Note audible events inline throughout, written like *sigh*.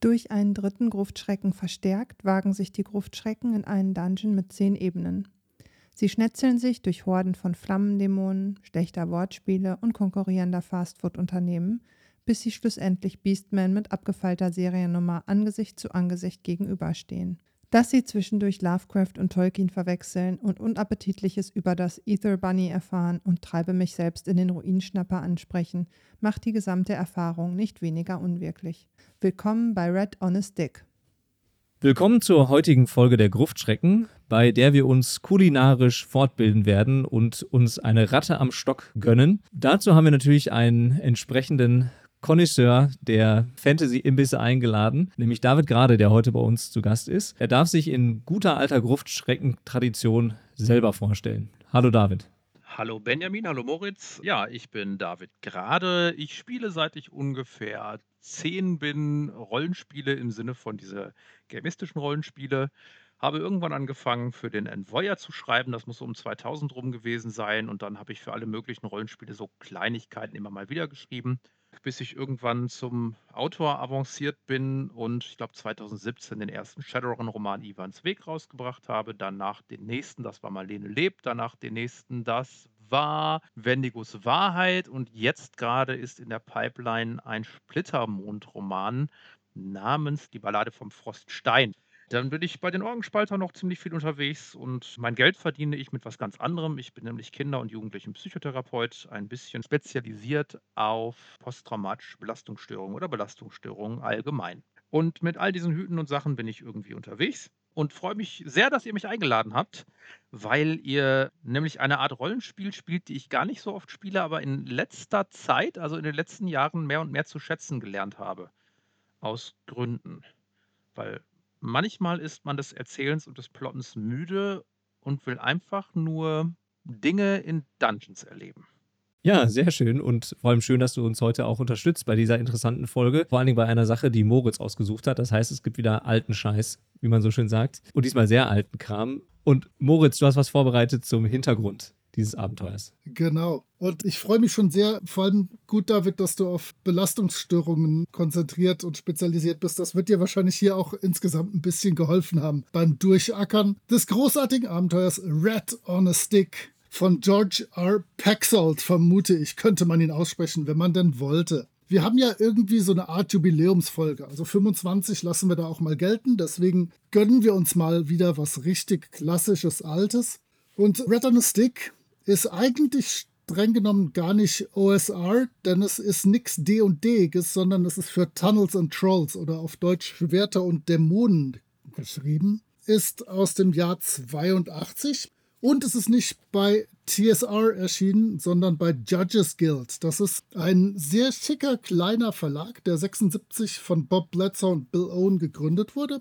Durch einen dritten Gruftschrecken verstärkt, wagen sich die Gruftschrecken in einen Dungeon mit zehn Ebenen. Sie schnetzeln sich durch Horden von Flammendämonen, schlechter Wortspiele und konkurrierender Fastfood-Unternehmen, bis sie schlussendlich Beastman mit abgefeilter Seriennummer Angesicht zu Angesicht gegenüberstehen. Dass sie zwischendurch Lovecraft und Tolkien verwechseln und Unappetitliches über das Ether Bunny erfahren und Treibe mich selbst in den Ruinschnapper ansprechen, macht die gesamte Erfahrung nicht weniger unwirklich. Willkommen bei Red on a Stick. Willkommen zur heutigen Folge der Gruftschrecken, bei der wir uns kulinarisch fortbilden werden und uns eine Ratte am Stock gönnen. Dazu haben wir natürlich einen entsprechenden Connoisseur der Fantasy-Imbisse eingeladen, nämlich David Grade, der heute bei uns zu Gast ist. Er darf sich in guter alter Gruftschrecken-Tradition selber vorstellen. Hallo David. Hallo Benjamin, hallo Moritz. Ja, ich bin David Grade. Ich spiele seit ich ungefähr zehn bin Rollenspiele im Sinne von dieser gamistischen Rollenspiele. Habe irgendwann angefangen, für den Envoyer zu schreiben. Das muss um 2000 rum gewesen sein. Und dann habe ich für alle möglichen Rollenspiele so Kleinigkeiten immer mal wieder geschrieben, bis ich irgendwann zum Autor avanciert bin und ich glaube 2017 den ersten Shadowrun-Roman Ivans Weg rausgebracht habe. Danach den nächsten, das war Marlene lebt. Danach den nächsten, das war Wendigos Wahrheit und jetzt gerade ist in der Pipeline ein Splittermond-Roman namens Die Ballade vom Froststein. Dann bin ich bei den Orgenspaltern noch ziemlich viel unterwegs und mein Geld verdiene ich mit was ganz anderem. Ich bin nämlich Kinder- und Jugendlichen-Psychotherapeut, ein bisschen spezialisiert auf posttraumatische Belastungsstörungen oder Belastungsstörungen allgemein. Und mit all diesen Hüten und Sachen bin ich irgendwie unterwegs und freue mich sehr, dass ihr mich eingeladen habt, weil ihr nämlich eine Art Rollenspiel spielt, die ich gar nicht so oft spiele, aber in letzter Zeit, also in den letzten Jahren, mehr und mehr zu schätzen gelernt habe. Aus Gründen. Weil manchmal ist man des Erzählens und des Plottens müde und will einfach nur Dinge in Dungeons erleben. Ja, sehr schön und vor allem schön, dass du uns heute auch unterstützt bei dieser interessanten Folge. Vor allen Dingen bei einer Sache, die Moritz ausgesucht hat. Das heißt, es gibt wieder alten Scheiß, wie man so schön sagt. Und diesmal sehr alten Kram. Und Moritz, du hast was vorbereitet zum Hintergrund dieses Abenteuers. Genau. Und ich freue mich schon sehr, vor allem gut, David, dass du auf Belastungsstörungen konzentriert und spezialisiert bist. Das wird dir wahrscheinlich hier auch insgesamt ein bisschen geholfen haben beim Durchackern des großartigen Abenteuers Red on a Stick von George R. Paxalt, vermute ich, könnte man ihn aussprechen, wenn man denn wollte. Wir haben ja irgendwie so eine Art Jubiläumsfolge. Also 25 lassen wir da auch mal gelten. Deswegen gönnen wir uns mal wieder was richtig klassisches Altes. Und Red on a Stick ist eigentlich streng genommen gar nicht OSR, denn es ist nichts D&D, sondern es ist für Tunnels and Trolls oder auf Deutsch Schwerter und Dämonen geschrieben. Ist aus dem Jahr 82 und es ist nicht bei TSR erschienen, sondern bei Judges Guild. Das ist ein sehr schicker kleiner Verlag, der 76 von Bob Bledsoe und Bill Owen gegründet wurde.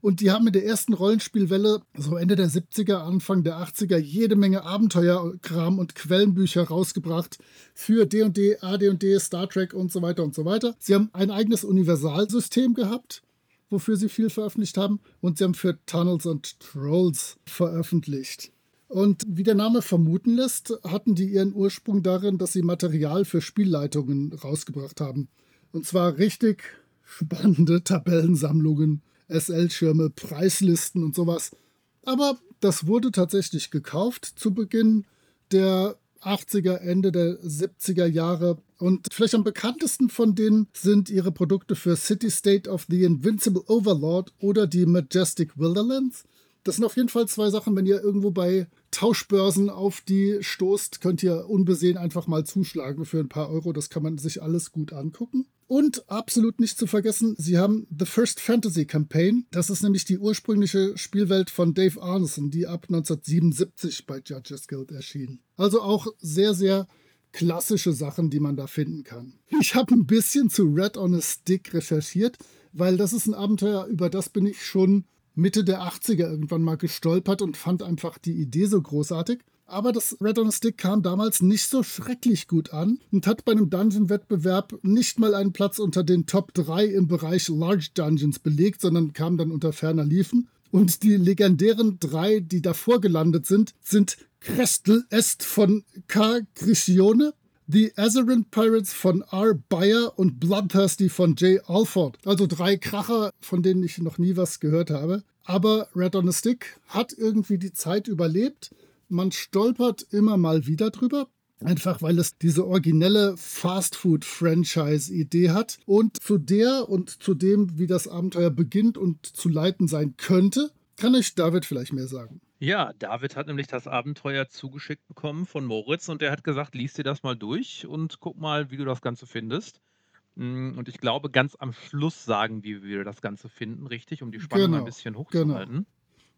Und die haben in der ersten Rollenspielwelle, so Ende der 70er, Anfang der 80er, jede Menge Abenteuerkram und Quellenbücher rausgebracht für D&D, AD&D, Star Trek und so weiter und so weiter. Sie haben ein eigenes Universalsystem gehabt, wofür sie viel veröffentlicht haben. Und sie haben für Tunnels und Trolls veröffentlicht. Und wie der Name vermuten lässt, hatten die ihren Ursprung darin, dass sie Material für Spielleitungen rausgebracht haben. Und zwar richtig spannende Tabellensammlungen, SL-Schirme, Preislisten und sowas. Aber das wurde tatsächlich gekauft zu Beginn der 80er, Ende der 70er Jahre. Und vielleicht am bekanntesten von denen sind ihre Produkte für City State of the Invincible Overlord oder die Majestic Wilderlands. Das sind auf jeden Fall zwei Sachen, wenn ihr irgendwo bei Tauschbörsen auf die stoßt, könnt ihr unbesehen einfach mal zuschlagen für ein paar Euro. Das kann man sich alles gut angucken. Und absolut nicht zu vergessen, sie haben The First Fantasy Campaign. Das ist nämlich die ursprüngliche Spielwelt von Dave Arneson, die ab 1977 bei Judges Guild erschien. Also auch sehr, sehr klassische Sachen, die man da finden kann. Ich habe ein bisschen zu Red on a Stick recherchiert. weil das ist ein Abenteuer, über das bin ich schon Mitte der 80er irgendwann mal gestolpert und fand einfach die Idee so großartig. Aber das Red on a Stick kam damals nicht so schrecklich gut an und hat bei einem Dungeon-Wettbewerb nicht mal einen Platz unter den Top 3 im Bereich Large Dungeons belegt, sondern kam dann unter ferner Liefen. Und die legendären drei, die davor gelandet sind, sind Crestel Est von K. Gricione, The Azerin Pirates von R. Bayer und Bloodthirsty von J. Alford. Also drei Kracher, von denen ich noch nie was gehört habe. Aber Red on a Stick hat irgendwie die Zeit überlebt. Man stolpert immer mal wieder drüber. Einfach weil es diese originelle Fast-Food-Franchise-Idee hat. Und zu der und zu dem, wie das Abenteuer beginnt und zu leiten sein könnte, kann euch David vielleicht mehr sagen. Ja, David hat nämlich das Abenteuer zugeschickt bekommen von Moritz und der hat gesagt, lies dir das mal durch und guck mal, wie du das Ganze findest. Mm, und ich glaube, ganz am Schluss sagen, wie wir das Ganze finden, richtig, um die Spannung Genau, ein bisschen genau.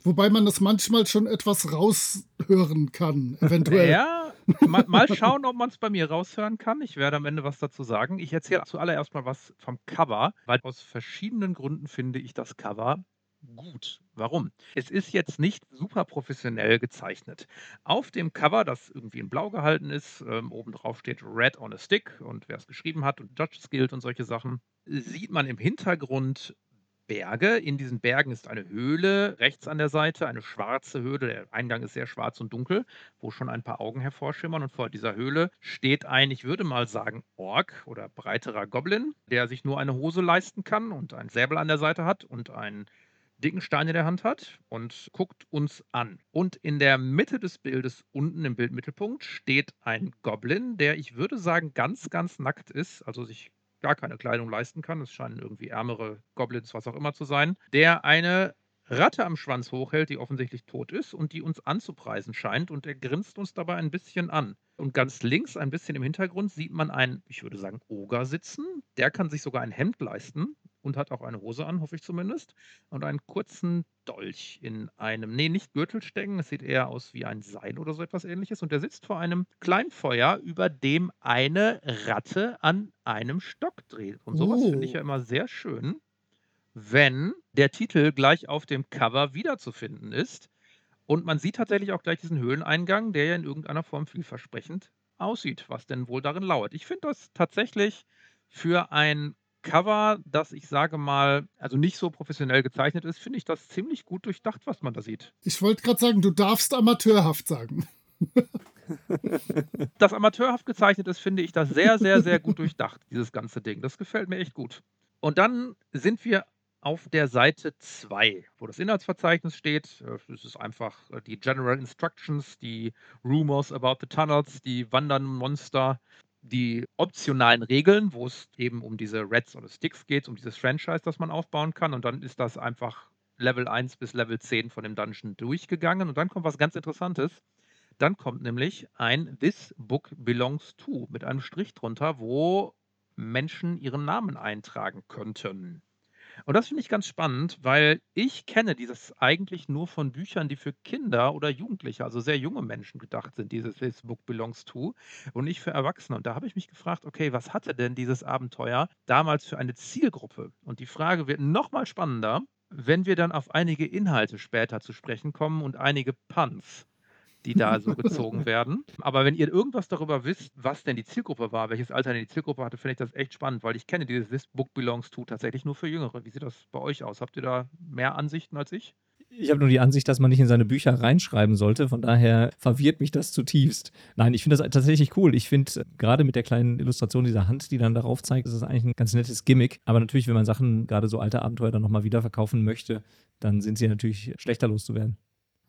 Wobei man das manchmal schon etwas raushören kann, eventuell. Ja, mal, mal schauen, ob man es bei mir raushören kann. Ich werde am Ende was dazu sagen. Ich erzähle zuallererst mal was vom Cover, weil aus verschiedenen Gründen finde ich das Cover gut. Warum? Es ist jetzt nicht super professionell gezeichnet. Auf dem Cover, das irgendwie in blau gehalten ist, ähm, oben drauf steht Red on a Stick und wer es geschrieben hat und Judges Guild und solche Sachen, sieht man im Hintergrund Berge. In diesen Bergen ist eine Höhle rechts an der Seite, eine schwarze Höhle. Der Eingang ist sehr schwarz und dunkel, wo schon ein paar Augen hervorschimmern. Und vor dieser Höhle steht ein, ich würde mal sagen, Ork oder breiterer Goblin, der sich nur eine Hose leisten kann und ein Säbel an der Seite hat und einen dicken Stein in der Hand hat und guckt uns an. Und in der Mitte des Bildes, unten im Bildmittelpunkt, steht ein Goblin, der, ich würde sagen, ganz, ganz nackt ist, also sich gar keine Kleidung leisten kann. Es scheinen irgendwie ärmere Goblins, was auch immer zu sein, der eine Ratte am Schwanz hochhält, die offensichtlich tot ist und die uns anzupreisen scheint. Und er grinst uns dabei ein bisschen an. Und ganz links, ein bisschen im Hintergrund, sieht man einen, ich würde sagen, Oger sitzen. Der kann sich sogar ein Hemd leisten und hat auch eine Hose an, hoffe ich zumindest. Und einen kurzen Dolch in einem, nee, nicht Gürtelstecken, es sieht eher aus wie ein Seil oder so etwas ähnliches. Und der sitzt vor einem Kleinfeuer, über dem eine Ratte an einem Stock dreht. Und sowas finde ich ja Oh. immer sehr schön, wenn der Titel gleich auf dem Cover wiederzufinden ist. Und man sieht tatsächlich auch gleich diesen Höhleneingang, der ja in irgendeiner Form vielversprechend aussieht, was denn wohl darin lauert. Ich finde das tatsächlich für ein Cover, das ich sage mal, also nicht so professionell gezeichnet ist, finde ich das ziemlich gut durchdacht, was man da sieht. Ich wollte gerade sagen, du darfst amateurhaft sagen. *laughs* Das amateurhaft gezeichnet ist, finde ich das sehr, sehr, sehr gut durchdacht, *laughs* dieses ganze Ding. Das gefällt mir echt gut. Und dann sind wir auf der Seite 2, wo das Inhaltsverzeichnis steht. Äh, Es ist einfach äh, die General Instructions, die Rumors about the Tunnels, die wandernden Monster, die optionalen Regeln, wo es eben um diese Reds oder Sticks geht, um dieses Franchise, das man aufbauen kann. Und dann ist das einfach Level 1 bis Level 10 von dem Dungeon durchgegangen. Und dann kommt was ganz Interessantes. Dann kommt nämlich ein This Book Belongs to mit einem Strich drunter, wo Menschen ihren Namen eintragen könnten. Und das finde ich ganz spannend, weil ich kenne dieses eigentlich nur von Büchern, die für Kinder oder Jugendliche, also sehr junge Menschen gedacht sind, dieses This Book Belongs to und nicht für Erwachsene. Und da habe ich mich gefragt, okay, was hatte denn dieses Abenteuer damals für eine Zielgruppe? Und die Frage wird noch mal spannender, wenn wir dann auf einige Inhalte später zu sprechen kommen und einige Puns die da so gezogen werden. Aber wenn ihr irgendwas darüber wisst, was denn die Zielgruppe war, welches Alter denn die Zielgruppe hatte, finde ich das echt spannend, weil ich kenne dieses This Book Belongs to tatsächlich nur für Jüngere. Wie sieht das bei euch aus? Habt ihr da mehr Ansichten als ich? Ich habe nur die Ansicht, dass man nicht in seine Bücher reinschreiben sollte. Von daher verwirrt mich das zutiefst. Nein, ich finde das tatsächlich cool. Ich finde gerade mit der kleinen Illustration dieser Hand, die dann darauf zeigt, ist es eigentlich ein ganz nettes Gimmick. Aber natürlich, wenn man Sachen, gerade so alte Abenteuer, dann nochmal wiederverkaufen möchte, dann sind sie natürlich schlechter loszuwerden.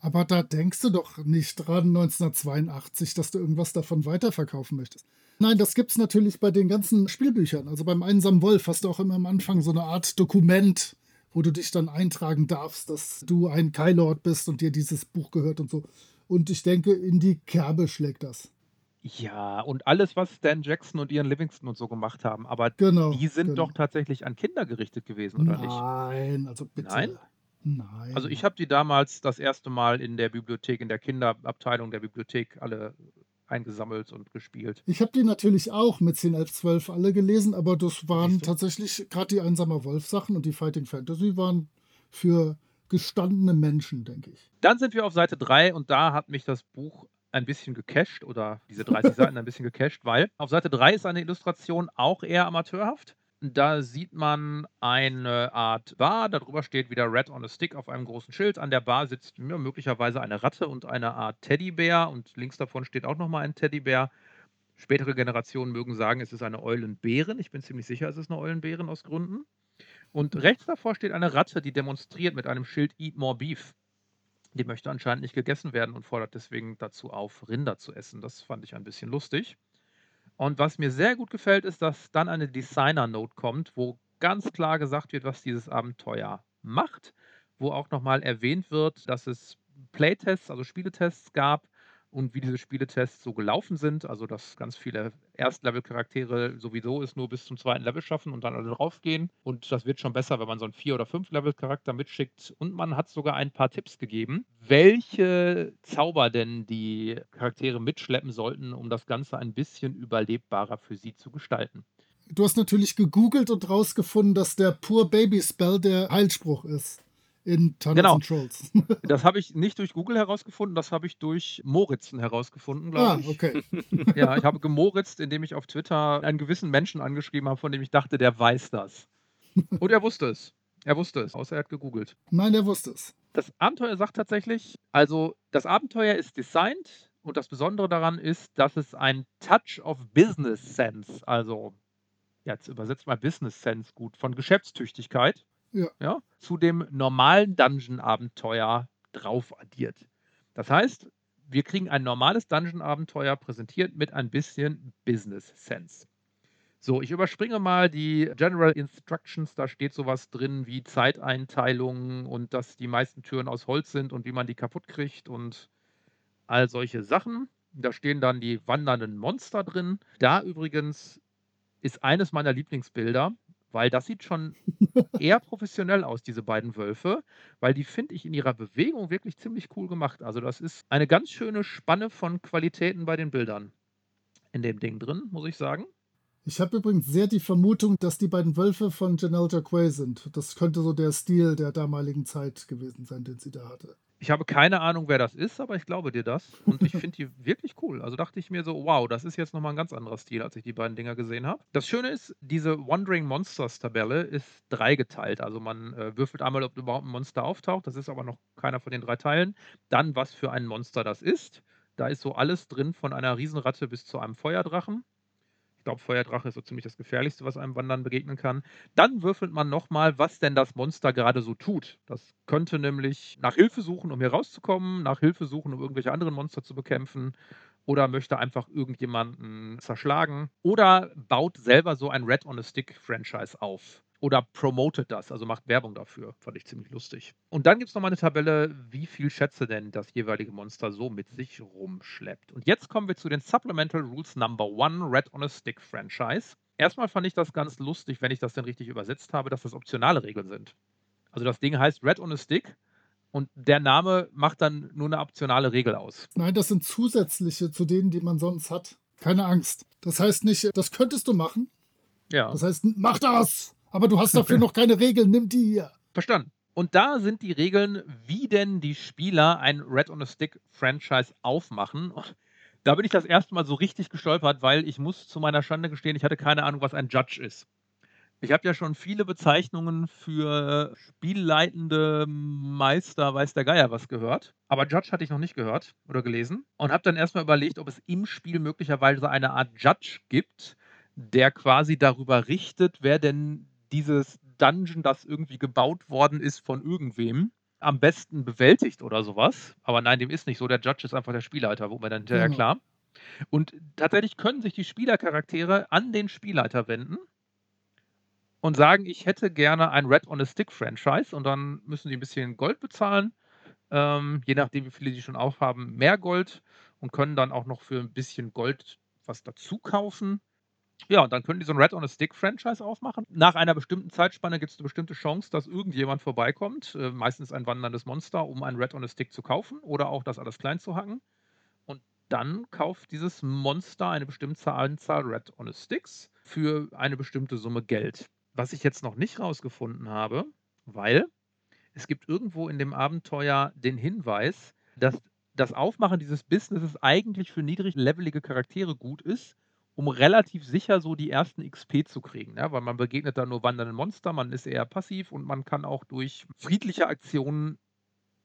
Aber da denkst du doch nicht dran, 1982, dass du irgendwas davon weiterverkaufen möchtest. Nein, das gibt's natürlich bei den ganzen Spielbüchern. Also beim Einsamen Wolf hast du auch immer am Anfang so eine Art Dokument, wo du dich dann eintragen darfst, dass du ein Kylord bist und dir dieses Buch gehört und so. Und ich denke, in die Kerbe schlägt das. Ja, und alles, was Stan Jackson und Ian Livingston und so gemacht haben. Aber Genau. die sind genau. doch tatsächlich an Kinder gerichtet gewesen, oder nicht? Nein, also bitte. Nein? Nein. Also ich habe die damals das erste Mal in der Bibliothek, in der Kinderabteilung der Bibliothek alle eingesammelt und gespielt. Ich habe die natürlich auch mit 10, 11, 12 alle gelesen, aber das waren tatsächlich gerade die Einsamer Wolf-Sachen und die Fighting Fantasy waren für gestandene Menschen, denke ich. Dann sind wir auf Seite 3 und da hat mich das Buch ein bisschen gecached oder diese 30 *laughs* Seiten ein bisschen gecached, weil auf Seite 3 ist eine Illustration auch eher amateurhaft. Da sieht man eine Art Bar, darüber steht wieder Red on a Stick auf einem großen Schild. An der Bar sitzt ja, möglicherweise eine Ratte und eine Art Teddybär und links davon steht auch nochmal ein Teddybär. Spätere Generationen mögen sagen, es ist eine Eulenbären. Ich bin ziemlich sicher, es ist eine Eulenbären aus Gründen. Und rechts davor steht eine Ratte, die demonstriert mit einem Schild Eat More Beef. Die möchte anscheinend nicht gegessen werden und fordert deswegen dazu auf, Rinder zu essen. Das fand ich ein bisschen lustig. Und was mir sehr gut gefällt, ist, dass dann eine Designer-Note kommt, wo ganz klar gesagt wird, was dieses Abenteuer macht, wo auch nochmal erwähnt wird, dass es Playtests, also Spieletests gab und wie diese Spieletests so gelaufen sind. Also, dass ganz viele Erstlevel-Charaktere sowieso es nur bis zum zweiten Level schaffen und dann alle draufgehen. Und das wird schon besser, wenn man so einen Vier- oder Fünf-Level-Charakter mitschickt. Und man hat sogar ein paar Tipps gegeben, welche Zauber denn die Charaktere mitschleppen sollten, um das Ganze ein bisschen überlebbarer für sie zu gestalten. Du hast natürlich gegoogelt und rausgefunden, dass der Pur Baby Spell der Heilspruch ist in Tunnels Genau. and Trolls. *laughs* Das habe ich nicht durch Google herausgefunden, das habe ich durch Moritzen herausgefunden, glaube ah, ich. okay. *laughs* Ja, ich habe gemoritzt, indem ich auf Twitter einen gewissen Menschen angeschrieben habe, von dem ich dachte, der weiß das. Und er wusste es. Er wusste es, außer er hat gegoogelt. Nein, der wusste es. Das Abenteuer sagt tatsächlich, also das Abenteuer ist designt und das Besondere daran ist, dass es ein Touch of Business Sense, also jetzt übersetzt mal Business Sense gut, von Geschäftstüchtigkeit, Ja. ja, zu dem normalen Dungeon-Abenteuer drauf addiert. Das heißt, wir kriegen ein normales Dungeon-Abenteuer präsentiert mit ein bisschen Business Sense. So, ich überspringe mal die General Instructions. Da steht sowas drin wie Zeiteinteilungen und dass die meisten Türen aus Holz sind und wie man die kaputt kriegt und all solche Sachen. Da stehen dann die wandernden Monster drin. Da übrigens ist eines meiner Lieblingsbilder, weil das sieht schon *laughs* eher professionell aus, diese beiden Wölfe, weil die finde ich in ihrer Bewegung wirklich ziemlich cool gemacht. Also das ist eine ganz schöne Spanne von Qualitäten bei den Bildern in dem Ding drin, muss ich sagen. Ich habe übrigens sehr die Vermutung, dass die beiden Wölfe von Janelle Jacquet sind. Das könnte so der Stil der damaligen Zeit gewesen sein, den sie da hatte. Ich habe keine Ahnung, wer das ist, aber ich glaube dir das. Und ich finde die *laughs* wirklich cool. Also dachte ich mir so, wow, das ist jetzt nochmal ein ganz anderer Stil, als ich die beiden Dinger gesehen habe. Das Schöne ist, diese Wandering Monsters Tabelle ist dreigeteilt. Also man äh, würfelt einmal, ob überhaupt ein Monster auftaucht. Das ist aber noch keiner von den drei Teilen. Dann, was für ein Monster das ist. Da ist so alles drin, von einer Riesenratte bis zu einem Feuerdrachen. Ich glaube, Feuerdrache ist so ziemlich das Gefährlichste, was einem Wandern begegnen kann. Dann würfelt man nochmal, was denn das Monster gerade so tut. Das könnte nämlich nach Hilfe suchen, um hier rauszukommen, nach Hilfe suchen, um irgendwelche anderen Monster zu bekämpfen, oder möchte einfach irgendjemanden zerschlagen, oder baut selber so ein Red on a Stick Franchise auf. Oder promotet das, also macht Werbung dafür. Fand ich ziemlich lustig. Und dann gibt es nochmal eine Tabelle, wie viel Schätze denn das jeweilige Monster so mit sich rumschleppt. Und jetzt kommen wir zu den Supplemental Rules Number One Red on a Stick Franchise. Erstmal fand ich das ganz lustig, wenn ich das denn richtig übersetzt habe, dass das optionale Regeln sind. Also das Ding heißt Red on a Stick und der Name macht dann nur eine optionale Regel aus. Nein, das sind zusätzliche zu denen, die man sonst hat. Keine Angst. Das heißt nicht, das könntest du machen. Ja. Das heißt, mach das! Aber du hast dafür *laughs* noch keine Regeln, nimm die hier. Verstanden. Und da sind die Regeln, wie denn die Spieler ein Red on a Stick Franchise aufmachen. Und Da bin ich das erste Mal so richtig gestolpert, weil ich muss zu meiner Schande gestehen, ich hatte keine Ahnung, was ein Judge ist. Ich habe ja schon viele Bezeichnungen für spielleitende Meister, weiß der Geier was gehört. Aber Judge hatte ich noch nicht gehört oder gelesen. Und habe dann erstmal überlegt, ob es im Spiel möglicherweise eine Art Judge gibt, der quasi darüber richtet, wer denn dieses Dungeon, das irgendwie gebaut worden ist von irgendwem, am besten bewältigt oder sowas. Aber nein, dem ist nicht so. Der Judge ist einfach der Spielleiter, wo mir dann hinterher Genau. klar. Und tatsächlich können sich die Spielercharaktere an den Spielleiter wenden und sagen, ich hätte gerne ein Red on a Stick Franchise und dann müssen sie ein bisschen Gold bezahlen. Ähm, je nachdem, wie viele sie schon aufhaben, mehr Gold und können dann auch noch für ein bisschen Gold was dazu kaufen. Ja, und dann können die so ein Red on a Stick Franchise aufmachen. Nach einer bestimmten Zeitspanne gibt es eine bestimmte Chance, dass irgendjemand vorbeikommt, äh, meistens ein wanderndes Monster, um ein Red on a Stick zu kaufen oder auch das alles klein zu hacken. Und dann kauft dieses Monster eine bestimmte Anzahl Red on a Sticks für eine bestimmte Summe Geld. Was ich jetzt noch nicht rausgefunden habe, weil es gibt irgendwo in dem Abenteuer den Hinweis, dass das Aufmachen dieses Businesses eigentlich für niedriglevelige Charaktere gut ist, um relativ sicher so die ersten XP zu kriegen, ne? weil man begegnet da nur wandernden Monster, man ist eher passiv und man kann auch durch friedliche Aktionen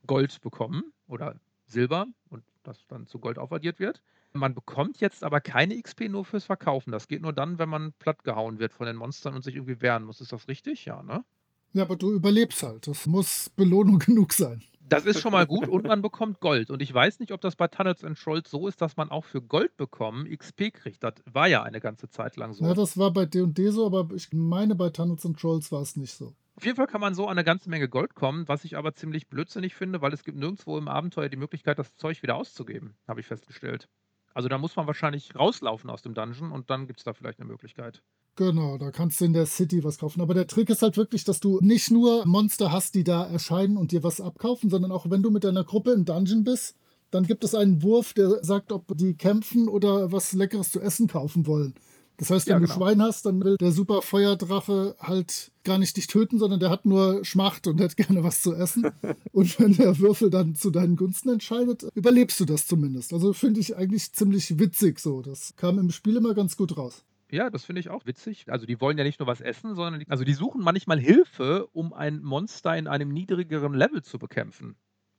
Gold bekommen oder Silber und das dann zu Gold aufaddiert wird. Man bekommt jetzt aber keine XP nur fürs Verkaufen. Das geht nur dann, wenn man plattgehauen wird von den Monstern und sich irgendwie wehren muss. Ist das richtig? Ja, ne? Ja, aber du überlebst halt. Das muss Belohnung *laughs* genug sein. Das ist schon mal gut und man bekommt Gold. Und ich weiß nicht, ob das bei Tunnels and Trolls so ist, dass man auch für Gold bekommen XP kriegt. Das war ja eine ganze Zeit lang so. Ja, das war bei D&D so, aber ich meine, bei Tunnels and Trolls war es nicht so. Auf jeden Fall kann man so an eine ganze Menge Gold kommen, was ich aber ziemlich blödsinnig finde, weil es gibt nirgendwo im Abenteuer die Möglichkeit, das Zeug wieder auszugeben, habe ich festgestellt. Also da muss man wahrscheinlich rauslaufen aus dem Dungeon und dann gibt es da vielleicht eine Möglichkeit. Genau, da kannst du in der City was kaufen. Aber der Trick ist halt wirklich, dass du nicht nur Monster hast, die da erscheinen und dir was abkaufen, sondern auch wenn du mit deiner Gruppe im Dungeon bist, dann gibt es einen Wurf, der sagt, ob die kämpfen oder was Leckeres zu essen kaufen wollen. Das heißt, wenn ja, genau. du Schwein hast, dann will der super Feuerdrache halt gar nicht dich töten, sondern der hat nur Schmacht und hätte *laughs* gerne was zu essen. *laughs* und wenn der Würfel dann zu deinen Gunsten entscheidet, überlebst du das zumindest. Also finde ich eigentlich ziemlich witzig so. Das kam im Spiel immer ganz gut raus. Ja, das finde ich auch witzig. Also die wollen ja nicht nur was essen, sondern die, also die suchen manchmal Hilfe, um ein Monster in einem niedrigeren Level zu bekämpfen.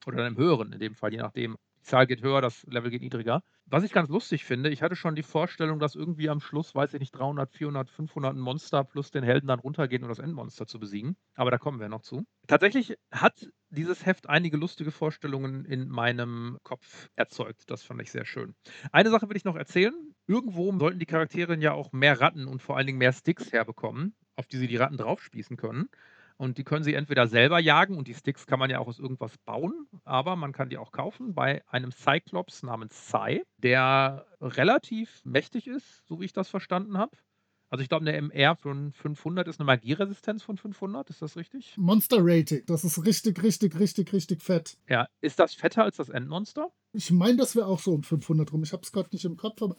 Oder in einem höheren, in dem Fall, je nachdem. Die Zahl geht höher, das Level geht niedriger. Was ich ganz lustig finde, ich hatte schon die Vorstellung, dass irgendwie am Schluss, weiß ich nicht, 300, 400, 500 Monster plus den Helden dann runtergehen, um das Endmonster zu besiegen. Aber da kommen wir noch zu. Tatsächlich hat dieses Heft einige lustige Vorstellungen in meinem Kopf erzeugt. Das fand ich sehr schön. Eine Sache will ich noch erzählen. Irgendwo sollten die Charaktere ja auch mehr Ratten und vor allen Dingen mehr Sticks herbekommen, auf die sie die Ratten draufspießen können. Und die können sie entweder selber jagen und die Sticks kann man ja auch aus irgendwas bauen, aber man kann die auch kaufen bei einem Cyclops namens Psy, der relativ mächtig ist, so wie ich das verstanden habe. Also ich glaube, eine MR von 500 ist eine Magieresistenz von 500, ist das richtig? Monster Rating, das ist richtig, richtig, richtig, richtig fett. Ja, ist das fetter als das Endmonster? Ich meine, das wäre auch so um 500 rum. Ich habe es gerade nicht im Kopf, aber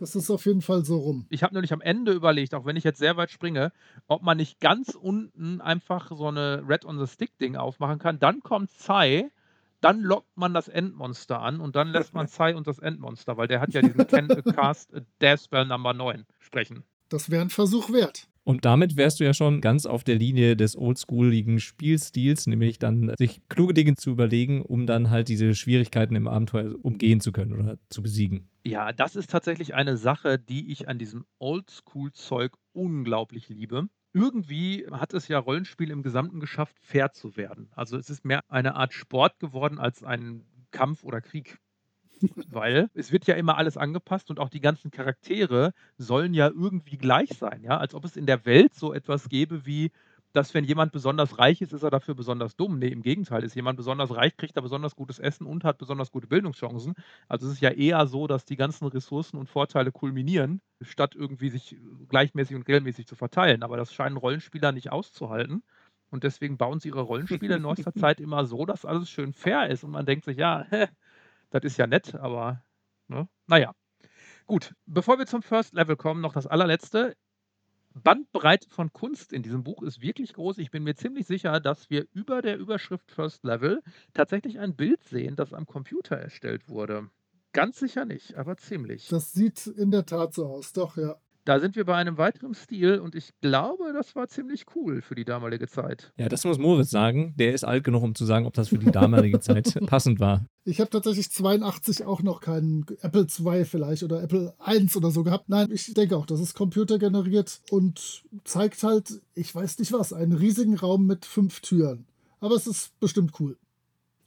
das ist auf jeden Fall so rum. Ich habe nämlich am Ende überlegt, auch wenn ich jetzt sehr weit springe, ob man nicht ganz unten einfach so eine Red on the Stick Ding aufmachen kann. Dann kommt Sai, dann lockt man das Endmonster an und dann lässt man *laughs* Sai und das Endmonster, weil der hat ja diesen *laughs* Cast Death Spell Number 9 sprechen. Das wäre ein Versuch wert. Und damit wärst du ja schon ganz auf der Linie des oldschooligen Spielstils, nämlich dann sich kluge Dinge zu überlegen, um dann halt diese Schwierigkeiten im Abenteuer umgehen zu können oder zu besiegen. Ja, das ist tatsächlich eine Sache, die ich an diesem Oldschool-Zeug unglaublich liebe. Irgendwie hat es ja Rollenspiel im Gesamten geschafft, fair zu werden. Also es ist mehr eine Art Sport geworden als ein Kampf oder Krieg. Weil es wird ja immer alles angepasst und auch die ganzen Charaktere sollen ja irgendwie gleich sein, ja, als ob es in der Welt so etwas gäbe wie dass wenn jemand besonders reich ist, ist er dafür besonders dumm. Nee, im Gegenteil, ist jemand besonders reich, kriegt er besonders gutes Essen und hat besonders gute Bildungschancen. Also es ist ja eher so, dass die ganzen Ressourcen und Vorteile kulminieren, statt irgendwie sich gleichmäßig und regelmäßig zu verteilen. Aber das scheinen Rollenspieler nicht auszuhalten. Und deswegen bauen sie ihre Rollenspiele in *laughs* neuester Zeit immer so, dass alles schön fair ist. Und man denkt sich, ja, *laughs* das ist ja nett, aber ne? naja. Gut, bevor wir zum First Level kommen, noch das allerletzte. Bandbreite von Kunst in diesem Buch ist wirklich groß. Ich bin mir ziemlich sicher, dass wir über der Überschrift First Level tatsächlich ein Bild sehen, das am Computer erstellt wurde. Ganz sicher nicht, aber ziemlich. Das sieht in der Tat so aus, doch, ja. Da sind wir bei einem weiteren Stil und ich glaube, das war ziemlich cool für die damalige Zeit. Ja, das muss Moritz sagen. Der ist alt genug, um zu sagen, ob das für die damalige *laughs* Zeit passend war. Ich habe tatsächlich 82 auch noch keinen Apple II vielleicht oder Apple I oder so gehabt. Nein, ich denke auch, das ist computergeneriert und zeigt halt, ich weiß nicht was, einen riesigen Raum mit fünf Türen. Aber es ist bestimmt cool.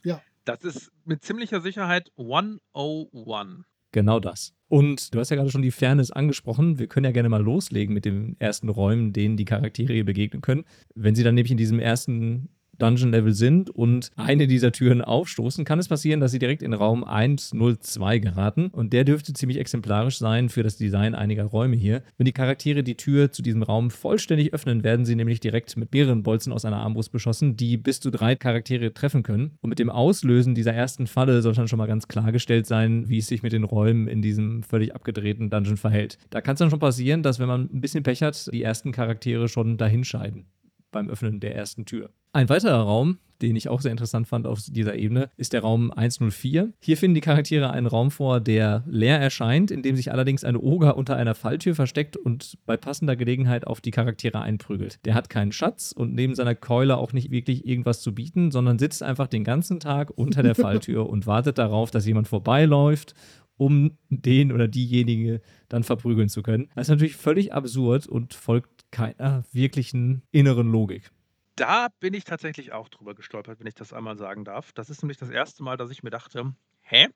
Ja. Das ist mit ziemlicher Sicherheit 101. Genau das. Und du hast ja gerade schon die Fairness angesprochen. Wir können ja gerne mal loslegen mit den ersten Räumen, denen die Charaktere begegnen können. Wenn sie dann nämlich in diesem ersten Dungeon-Level sind und eine dieser Türen aufstoßen, kann es passieren, dass sie direkt in Raum 102 geraten. Und der dürfte ziemlich exemplarisch sein für das Design einiger Räume hier. Wenn die Charaktere die Tür zu diesem Raum vollständig öffnen, werden sie nämlich direkt mit mehreren Bolzen aus einer Armbrust beschossen, die bis zu drei Charaktere treffen können. Und mit dem Auslösen dieser ersten Falle soll dann schon mal ganz klargestellt sein, wie es sich mit den Räumen in diesem völlig abgedrehten Dungeon verhält. Da kann es dann schon passieren, dass wenn man ein bisschen Pech hat, die ersten Charaktere schon dahinscheiden beim Öffnen der ersten Tür. Ein weiterer Raum, den ich auch sehr interessant fand auf dieser Ebene, ist der Raum 104. Hier finden die Charaktere einen Raum vor, der leer erscheint, in dem sich allerdings eine Oger unter einer Falltür versteckt und bei passender Gelegenheit auf die Charaktere einprügelt. Der hat keinen Schatz und neben seiner Keule auch nicht wirklich irgendwas zu bieten, sondern sitzt einfach den ganzen Tag unter der *laughs* Falltür und wartet darauf, dass jemand vorbeiläuft um den oder diejenige dann verprügeln zu können. Das ist natürlich völlig absurd und folgt keiner wirklichen inneren Logik da bin ich tatsächlich auch drüber gestolpert, wenn ich das einmal sagen darf. Das ist nämlich das erste Mal, dass ich mir dachte, hä?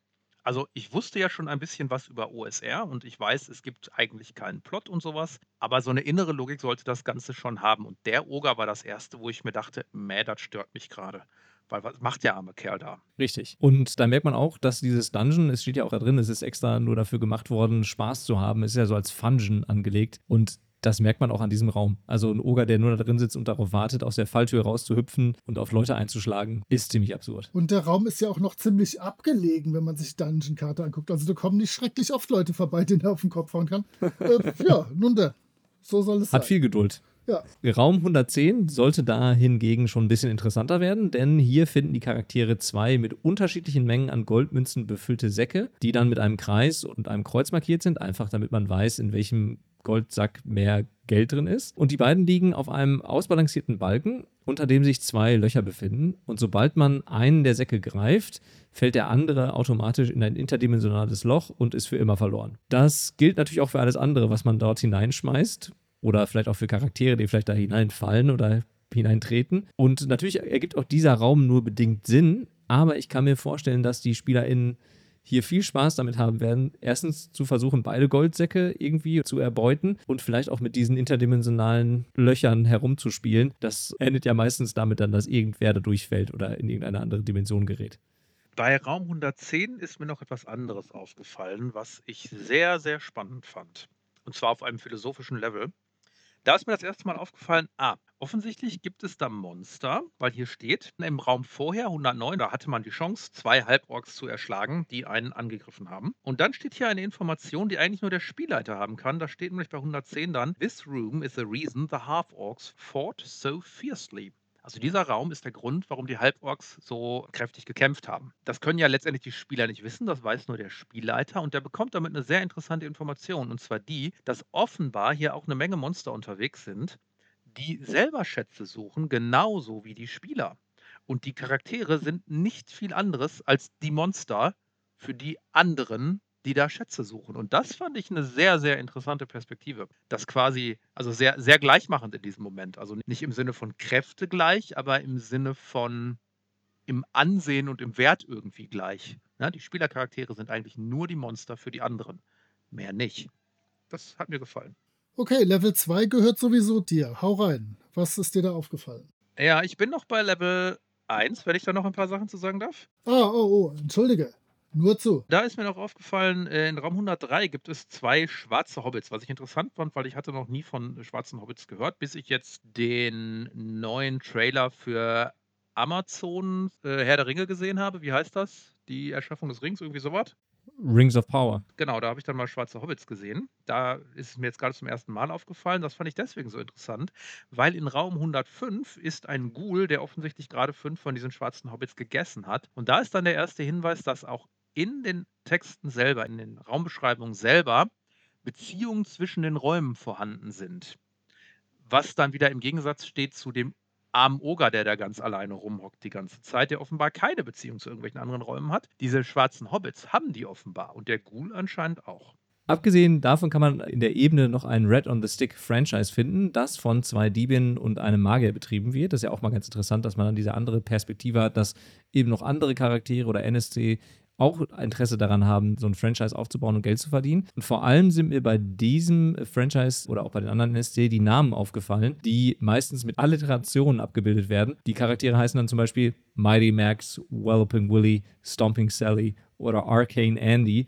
Also ich wusste ja schon ein bisschen was über OSR und ich weiß, es gibt eigentlich keinen Plot und sowas, aber so eine innere Logik sollte das Ganze schon haben. Und der Oger war das erste, wo ich mir dachte, meh, das stört mich gerade. Weil was macht der arme Kerl da? Richtig. Und da merkt man auch, dass dieses Dungeon, es steht ja auch da drin, es ist extra nur dafür gemacht worden, Spaß zu haben. Es ist ja so als Fungeon angelegt. Und das merkt man auch an diesem Raum. Also ein Oger, der nur da drin sitzt und darauf wartet, aus der Falltür rauszuhüpfen und auf Leute einzuschlagen, ist ziemlich absurd. Und der Raum ist ja auch noch ziemlich abgelegen, wenn man sich Dungeon-Karte anguckt. Also da kommen nicht schrecklich oft Leute vorbei, denen er auf den Kopf hauen kann. äh, *laughs* ja, nun denn. So soll es Hat sein. viel Geduld. Ja. Raum 110 sollte da hingegen schon ein bisschen interessanter werden, denn hier finden die Charaktere zwei mit unterschiedlichen Mengen an Goldmünzen befüllte Säcke, die dann mit einem Kreis und einem Kreuz markiert sind, einfach damit man weiß, in welchem Goldsack mehr Geld drin ist. Und die beiden liegen auf einem ausbalancierten Balken, unter dem sich zwei Löcher befinden. Und sobald man einen der Säcke greift, fällt der andere automatisch in ein interdimensionales Loch und ist für immer verloren. Das gilt natürlich auch für alles andere, was man dort hineinschmeißt. Oder vielleicht auch für Charaktere, die vielleicht da hineinfallen oder hineintreten. Und natürlich ergibt auch dieser Raum nur bedingt Sinn, aber ich kann mir vorstellen, dass die SpielerInnen hier viel Spaß damit haben werden, erstens zu versuchen, beide Goldsäcke irgendwie zu erbeuten und vielleicht auch mit diesen interdimensionalen Löchern herumzuspielen. Das endet ja meistens damit dann, dass irgendwer da durchfällt oder in irgendeine andere Dimension gerät. Bei Raum 110 ist mir noch etwas anderes aufgefallen, was ich sehr, sehr spannend fand. Und zwar auf einem philosophischen Level. Da ist mir das erste Mal aufgefallen, ah, offensichtlich gibt es da Monster, weil hier steht, im Raum vorher, 109, da hatte man die Chance, zwei Halborgs zu erschlagen, die einen angegriffen haben. Und dann steht hier eine Information, die eigentlich nur der Spielleiter haben kann. Da steht nämlich bei 110 dann, This room is the reason the Half-Orcs fought so fiercely. Also dieser Raum ist der Grund, warum die Halborgs so kräftig gekämpft haben. Das können ja letztendlich die Spieler nicht wissen, das weiß nur der Spielleiter und der bekommt damit eine sehr interessante Information und zwar die, dass offenbar hier auch eine Menge Monster unterwegs sind, die selber Schätze suchen, genauso wie die Spieler. Und die Charaktere sind nicht viel anderes als die Monster, für die anderen die da Schätze suchen. Und das fand ich eine sehr, sehr interessante Perspektive. Das quasi, also sehr, sehr gleichmachend in diesem Moment. Also nicht im Sinne von Kräfte gleich, aber im Sinne von im Ansehen und im Wert irgendwie gleich. Ja, die Spielercharaktere sind eigentlich nur die Monster für die anderen. Mehr nicht. Das hat mir gefallen. Okay, Level 2 gehört sowieso dir. Hau rein. Was ist dir da aufgefallen? Ja, ich bin noch bei Level 1, wenn ich da noch ein paar Sachen zu sagen darf. Ah, oh, oh, entschuldige. Nur zu. Da ist mir noch aufgefallen, äh, in Raum 103 gibt es zwei schwarze Hobbits, was ich interessant fand, weil ich hatte noch nie von schwarzen Hobbits gehört, bis ich jetzt den neuen Trailer für Amazon äh, Herr der Ringe gesehen habe. Wie heißt das? Die Erschaffung des Rings, irgendwie sowas? Rings of Power. Genau, da habe ich dann mal schwarze Hobbits gesehen. Da ist es mir jetzt gerade zum ersten Mal aufgefallen. Das fand ich deswegen so interessant, weil in Raum 105 ist ein Ghoul, der offensichtlich gerade fünf von diesen schwarzen Hobbits gegessen hat. Und da ist dann der erste Hinweis, dass auch in den Texten selber, in den Raumbeschreibungen selber Beziehungen zwischen den Räumen vorhanden sind. Was dann wieder im Gegensatz steht zu dem armen Oger, der da ganz alleine rumhockt die ganze Zeit, der offenbar keine Beziehung zu irgendwelchen anderen Räumen hat. Diese schwarzen Hobbits haben die offenbar und der Ghoul anscheinend auch. Abgesehen davon kann man in der Ebene noch ein Red on the Stick Franchise finden, das von zwei Diebinnen und einem Magier betrieben wird. Das ist ja auch mal ganz interessant, dass man dann diese andere Perspektive hat, dass eben noch andere Charaktere oder NSC auch Interesse daran haben, so ein Franchise aufzubauen und Geld zu verdienen. Und vor allem sind mir bei diesem Franchise oder auch bei den anderen NSC die Namen aufgefallen, die meistens mit Alliterationen abgebildet werden. Die Charaktere heißen dann zum Beispiel Mighty Max, Walloping Willy, Stomping Sally oder Arcane Andy.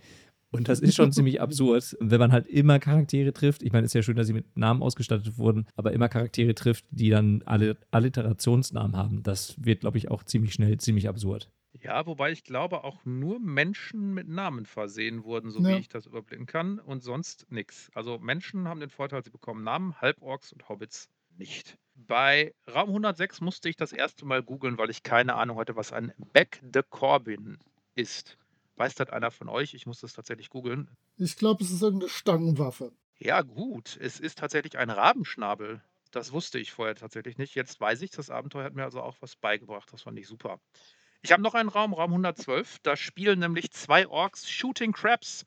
Und das ist schon *laughs* ziemlich absurd, wenn man halt immer Charaktere trifft. Ich meine, es ist ja schön, dass sie mit Namen ausgestattet wurden, aber immer Charaktere trifft, die dann alle Alliterationsnamen haben. Das wird, glaube ich, auch ziemlich schnell ziemlich absurd. Ja, wobei ich glaube, auch nur Menschen mit Namen versehen wurden, so wie Ja. ich das überblicken kann, und sonst nichts. Also Menschen haben den Vorteil, sie bekommen Namen, Halborks und Hobbits nicht. Bei Raum 106 musste ich das erste Mal googeln, weil ich keine Ahnung hatte, was ein Back de Corbin ist. Weiß das einer von euch? Ich muss das tatsächlich googeln. Ich glaube, es ist irgendeine Stangenwaffe. Ja, gut, es ist tatsächlich ein Rabenschnabel. Das wusste ich vorher tatsächlich nicht. Jetzt weiß ich, das Abenteuer hat mir also auch was beigebracht. Das fand ich super. Ich habe noch einen Raum, Raum 112. Da spielen nämlich zwei Orks Shooting Crabs.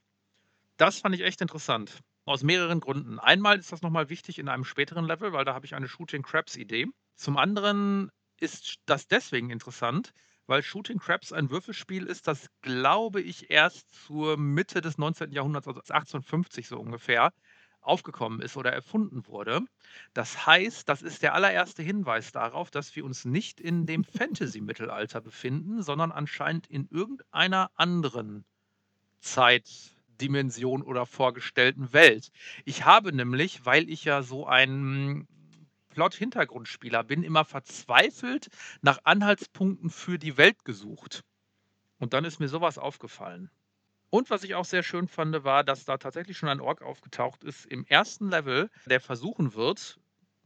Das fand ich echt interessant. Aus mehreren Gründen. Einmal ist das nochmal wichtig in einem späteren Level, weil da habe ich eine Shooting Crabs Idee. Zum anderen ist das deswegen interessant, weil Shooting Crabs ein Würfelspiel ist, das glaube ich erst zur Mitte des 19. Jahrhunderts, also 1850 so ungefähr, aufgekommen ist oder erfunden wurde. Das heißt, das ist der allererste Hinweis darauf, dass wir uns nicht in dem *laughs* Fantasy-Mittelalter befinden, sondern anscheinend in irgendeiner anderen Zeitdimension oder vorgestellten Welt. Ich habe nämlich, weil ich ja so ein Plot-Hintergrundspieler bin, immer verzweifelt nach Anhaltspunkten für die Welt gesucht. Und dann ist mir sowas aufgefallen. Und was ich auch sehr schön fand, war, dass da tatsächlich schon ein Ork aufgetaucht ist im ersten Level, der versuchen wird,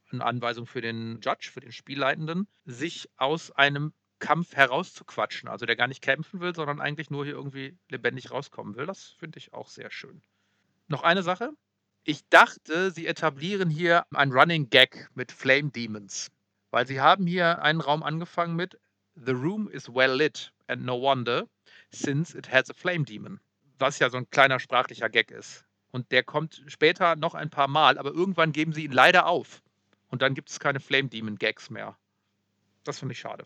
eine Anweisung für den Judge, für den Spielleitenden, sich aus einem Kampf herauszuquatschen. Also der gar nicht kämpfen will, sondern eigentlich nur hier irgendwie lebendig rauskommen will. Das finde ich auch sehr schön. Noch eine Sache. Ich dachte, sie etablieren hier ein Running Gag mit Flame Demons. Weil sie haben hier einen Raum angefangen mit The room is well lit and no wonder, since it has a flame demon. Was ja so ein kleiner sprachlicher Gag ist. Und der kommt später noch ein paar Mal, aber irgendwann geben sie ihn leider auf. Und dann gibt es keine Flame Demon Gags mehr. Das finde ich schade.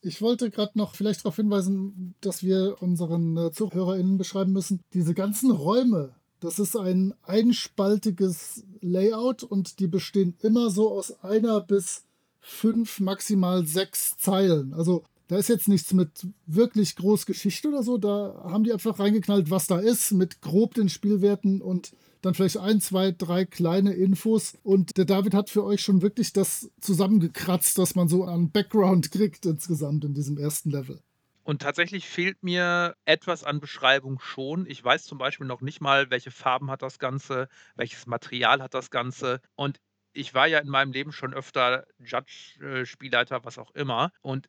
Ich wollte gerade noch vielleicht darauf hinweisen, dass wir unseren äh, ZuhörerInnen beschreiben müssen. Diese ganzen Räume, das ist ein einspaltiges Layout und die bestehen immer so aus einer bis fünf, maximal sechs Zeilen. Also da ist jetzt nichts mit wirklich groß Geschichte oder so. Da haben die einfach reingeknallt, was da ist, mit grob den Spielwerten und dann vielleicht ein, zwei, drei kleine Infos. Und der David hat für euch schon wirklich das zusammengekratzt, dass man so an Background *laughs* kriegt insgesamt in diesem ersten Level. Und tatsächlich fehlt mir etwas an Beschreibung schon. Ich weiß zum Beispiel noch nicht mal, welche Farben hat das Ganze, welches Material hat das Ganze. Und ich war ja in meinem Leben schon öfter Judge, äh, Spielleiter, was auch immer. Und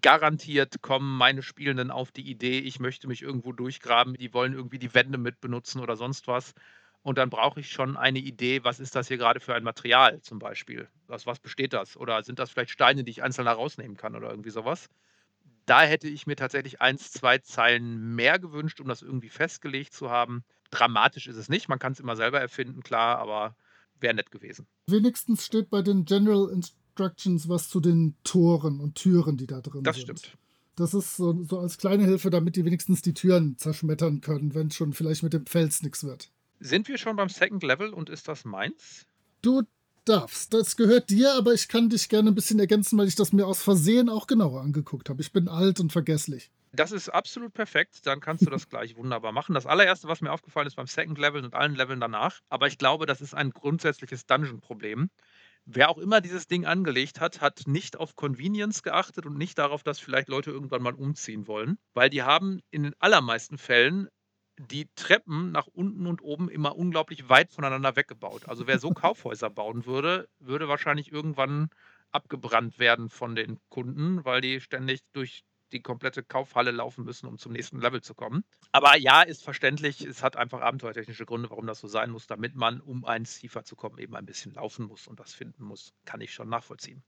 garantiert kommen meine Spielenden auf die Idee, ich möchte mich irgendwo durchgraben, die wollen irgendwie die Wände mit benutzen oder sonst was. Und dann brauche ich schon eine Idee, was ist das hier gerade für ein Material zum Beispiel? Aus was besteht das? Oder sind das vielleicht Steine, die ich einzeln herausnehmen kann oder irgendwie sowas? Da hätte ich mir tatsächlich eins, zwei Zeilen mehr gewünscht, um das irgendwie festgelegt zu haben. Dramatisch ist es nicht, man kann es immer selber erfinden, klar, aber wäre nett gewesen. Wenigstens steht bei den General Instructions was zu den Toren und Türen, die da drin Das sind. stimmt. Das ist so, so als kleine Hilfe, damit die wenigstens die Türen zerschmettern können, wenn schon vielleicht mit dem Fels nichts wird. Sind wir schon beim Second Level und ist das meins? Du darfst. Das gehört dir, aber ich kann dich gerne ein bisschen ergänzen, weil ich das mir aus Versehen auch genauer angeguckt habe. Ich bin alt und vergesslich. Das ist absolut perfekt. Dann kannst du das gleich wunderbar machen. Das allererste, was mir aufgefallen ist beim Second Level und allen Leveln danach, aber ich glaube, das ist ein grundsätzliches Dungeon-Problem. Wer auch immer dieses Ding angelegt hat, hat nicht auf Convenience geachtet und nicht darauf, dass vielleicht Leute irgendwann mal umziehen wollen, weil die haben in den allermeisten Fällen die Treppen nach unten und oben immer unglaublich weit voneinander weggebaut. Also wer so Kaufhäuser bauen würde, würde wahrscheinlich irgendwann abgebrannt werden von den Kunden, weil die ständig durch die komplette Kaufhalle laufen müssen, um zum nächsten Level zu kommen. Aber ja, ist verständlich. Es hat einfach abenteuertechnische Gründe, warum das so sein muss, damit man, um eins tiefer zu kommen, eben ein bisschen laufen muss und das finden muss. Kann ich schon nachvollziehen.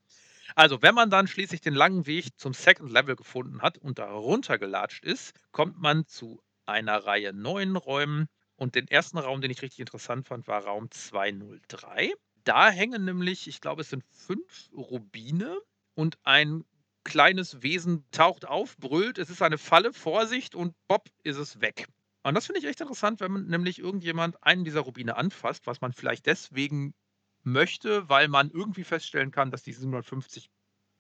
Also, wenn man dann schließlich den langen Weg zum Second Level gefunden hat und da runtergelatscht ist, kommt man zu einer Reihe neuen Räumen. Und den ersten Raum, den ich richtig interessant fand, war Raum 203. Da hängen nämlich, ich glaube, es sind fünf Rubine und ein kleines Wesen taucht auf, brüllt, es ist eine Falle, Vorsicht und bopp ist es weg. Und das finde ich echt interessant, wenn man nämlich irgendjemand einen dieser Rubine anfasst, was man vielleicht deswegen möchte, weil man irgendwie feststellen kann, dass die 750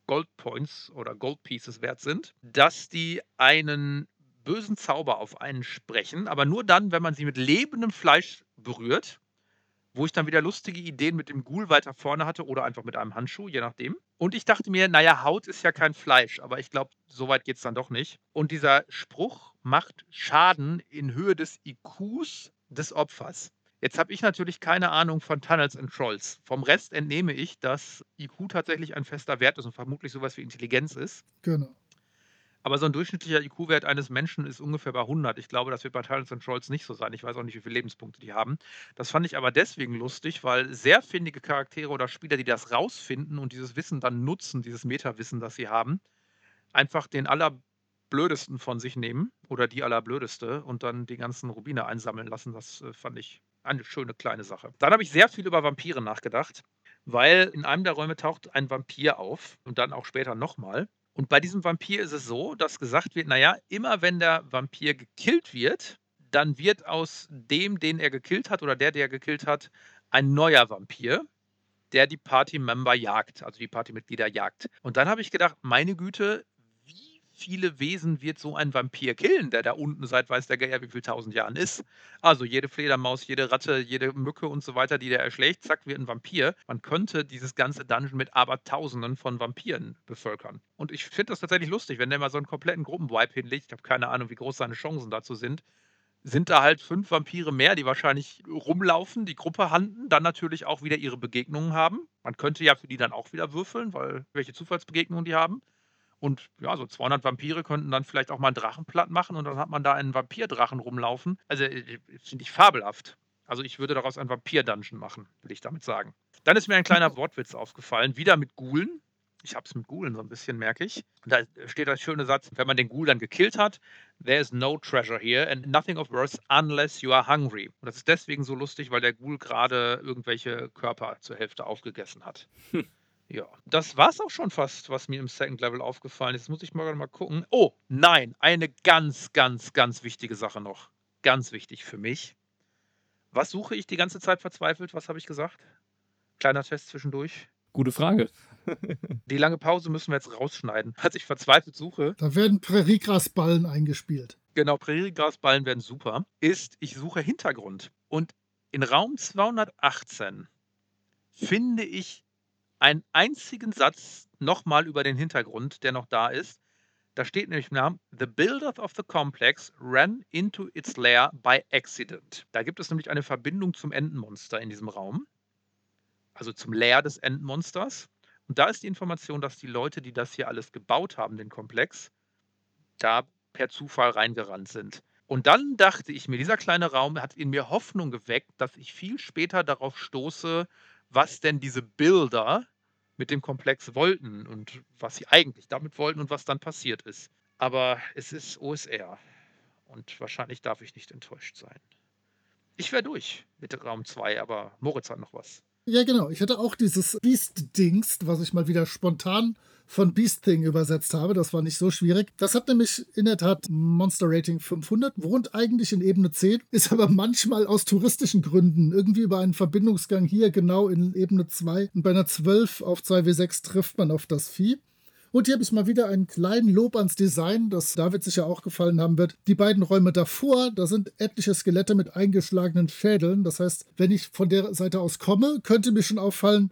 Gold Points oder Gold Pieces wert sind, dass die einen bösen Zauber auf einen sprechen, aber nur dann, wenn man sie mit lebendem Fleisch berührt, wo ich dann wieder lustige Ideen mit dem Ghoul weiter vorne hatte oder einfach mit einem Handschuh, je nachdem. Und ich dachte mir, naja, Haut ist ja kein Fleisch, aber ich glaube, so weit geht es dann doch nicht. Und dieser Spruch macht Schaden in Höhe des IQs des Opfers. Jetzt habe ich natürlich keine Ahnung von Tunnels and Trolls. Vom Rest entnehme ich, dass IQ tatsächlich ein fester Wert ist und vermutlich sowas wie Intelligenz ist. Genau. Aber so ein durchschnittlicher IQ-Wert eines Menschen ist ungefähr bei 100. Ich glaube, das wird bei Tunnels and Trolls nicht so sein. Ich weiß auch nicht, wie viele Lebenspunkte die haben. Das fand ich aber deswegen lustig, weil sehr findige Charaktere oder Spieler, die das rausfinden und dieses Wissen dann nutzen, dieses Meta-Wissen, das sie haben, einfach den allerblödesten von sich nehmen oder die allerblödeste und dann die ganzen Rubine einsammeln lassen. Das äh, fand ich eine schöne kleine Sache. Dann habe ich sehr viel über Vampire nachgedacht, weil in einem der Räume taucht ein Vampir auf und dann auch später nochmal. Und bei diesem Vampir ist es so, dass gesagt wird, naja, immer wenn der Vampir gekillt wird, dann wird aus dem, den er gekillt hat oder der, der gekillt hat, ein neuer Vampir, der die Party-Member jagt, also die Partymitglieder jagt. Und dann habe ich gedacht, meine Güte, viele Wesen wird so ein Vampir killen, der da unten seit weiß der Geier wie viel tausend Jahren ist. Also jede Fledermaus, jede Ratte, jede Mücke und so weiter, die der erschlägt, zack, wird ein Vampir. Man könnte dieses ganze Dungeon mit Abertausenden von Vampiren bevölkern. Und ich finde das tatsächlich lustig, wenn der mal so einen kompletten Gruppenwipe hinlegt. Ich habe keine Ahnung, wie groß seine Chancen dazu sind sind da halt fünf Vampire mehr, die wahrscheinlich rumlaufen, die Gruppe handen, dann natürlich auch wieder ihre Begegnungen haben. Man könnte ja für die dann auch wieder würfeln, weil welche Zufallsbegegnungen die haben. Und ja, so 200 Vampire könnten dann vielleicht auch mal einen Drachen platt machen und dann hat man da einen Vampirdrachen rumlaufen. Also äh, äh, finde ich fabelhaft. Also ich würde daraus einen Vampir-Dungeon machen, will ich damit sagen. Dann ist mir ein kleiner Wortwitz aufgefallen, wieder mit Gulen. Ich habe es mit Gulen so ein bisschen, merke ich. Und da steht der schöne Satz, wenn man den Ghoul dann gekillt hat, there is no treasure here and nothing of worth unless you are hungry. Und das ist deswegen so lustig, weil der Ghoul gerade irgendwelche Körper zur Hälfte aufgegessen hat. Hm. Ja, das war es auch schon fast, was mir im Second Level aufgefallen ist. Jetzt muss ich mal, mal gucken. Oh, nein, eine ganz, ganz, ganz wichtige Sache noch. Ganz wichtig für mich. Was suche ich die ganze Zeit verzweifelt? Was habe ich gesagt? Kleiner Test zwischendurch. Gute Frage. *laughs* die lange Pause müssen wir jetzt rausschneiden. Was ich verzweifelt suche. Da werden Präriegrasballen eingespielt. Genau, Präriegrasballen werden super. Ist, ich suche Hintergrund. Und in Raum 218 finde ich einen einzigen Satz nochmal über den Hintergrund, der noch da ist. Da steht nämlich im Namen, The builders of the complex ran into its lair by accident. Da gibt es nämlich eine Verbindung zum Entenmonster in diesem Raum. Also zum Lair des Entenmonsters. Und da ist die Information, dass die Leute, die das hier alles gebaut haben, den Komplex, da per Zufall reingerannt sind. Und dann dachte ich mir, dieser kleine Raum hat in mir Hoffnung geweckt, dass ich viel später darauf stoße, was denn diese Bilder mit dem Komplex wollten und was sie eigentlich damit wollten und was dann passiert ist. Aber es ist OSR und wahrscheinlich darf ich nicht enttäuscht sein. Ich wäre durch mit Raum 2, aber Moritz hat noch was. Ja, genau. Ich hatte auch dieses Beast-Dings, was ich mal wieder spontan von Beast Thing übersetzt habe. Das war nicht so schwierig. Das hat nämlich in der Tat Monster Rating 500, wohnt eigentlich in Ebene 10, *laughs* ist aber manchmal aus touristischen Gründen irgendwie über einen Verbindungsgang hier genau in Ebene 2 und bei einer 12 auf 2W6 trifft man auf das Vieh. Und hier habe ich mal wieder einen kleinen Lob ans Design, das David sicher auch gefallen haben wird. Die beiden Räume davor, da sind etliche Skelette mit eingeschlagenen Fädeln. Das heißt, wenn ich von der Seite aus komme, könnte mir schon auffallen,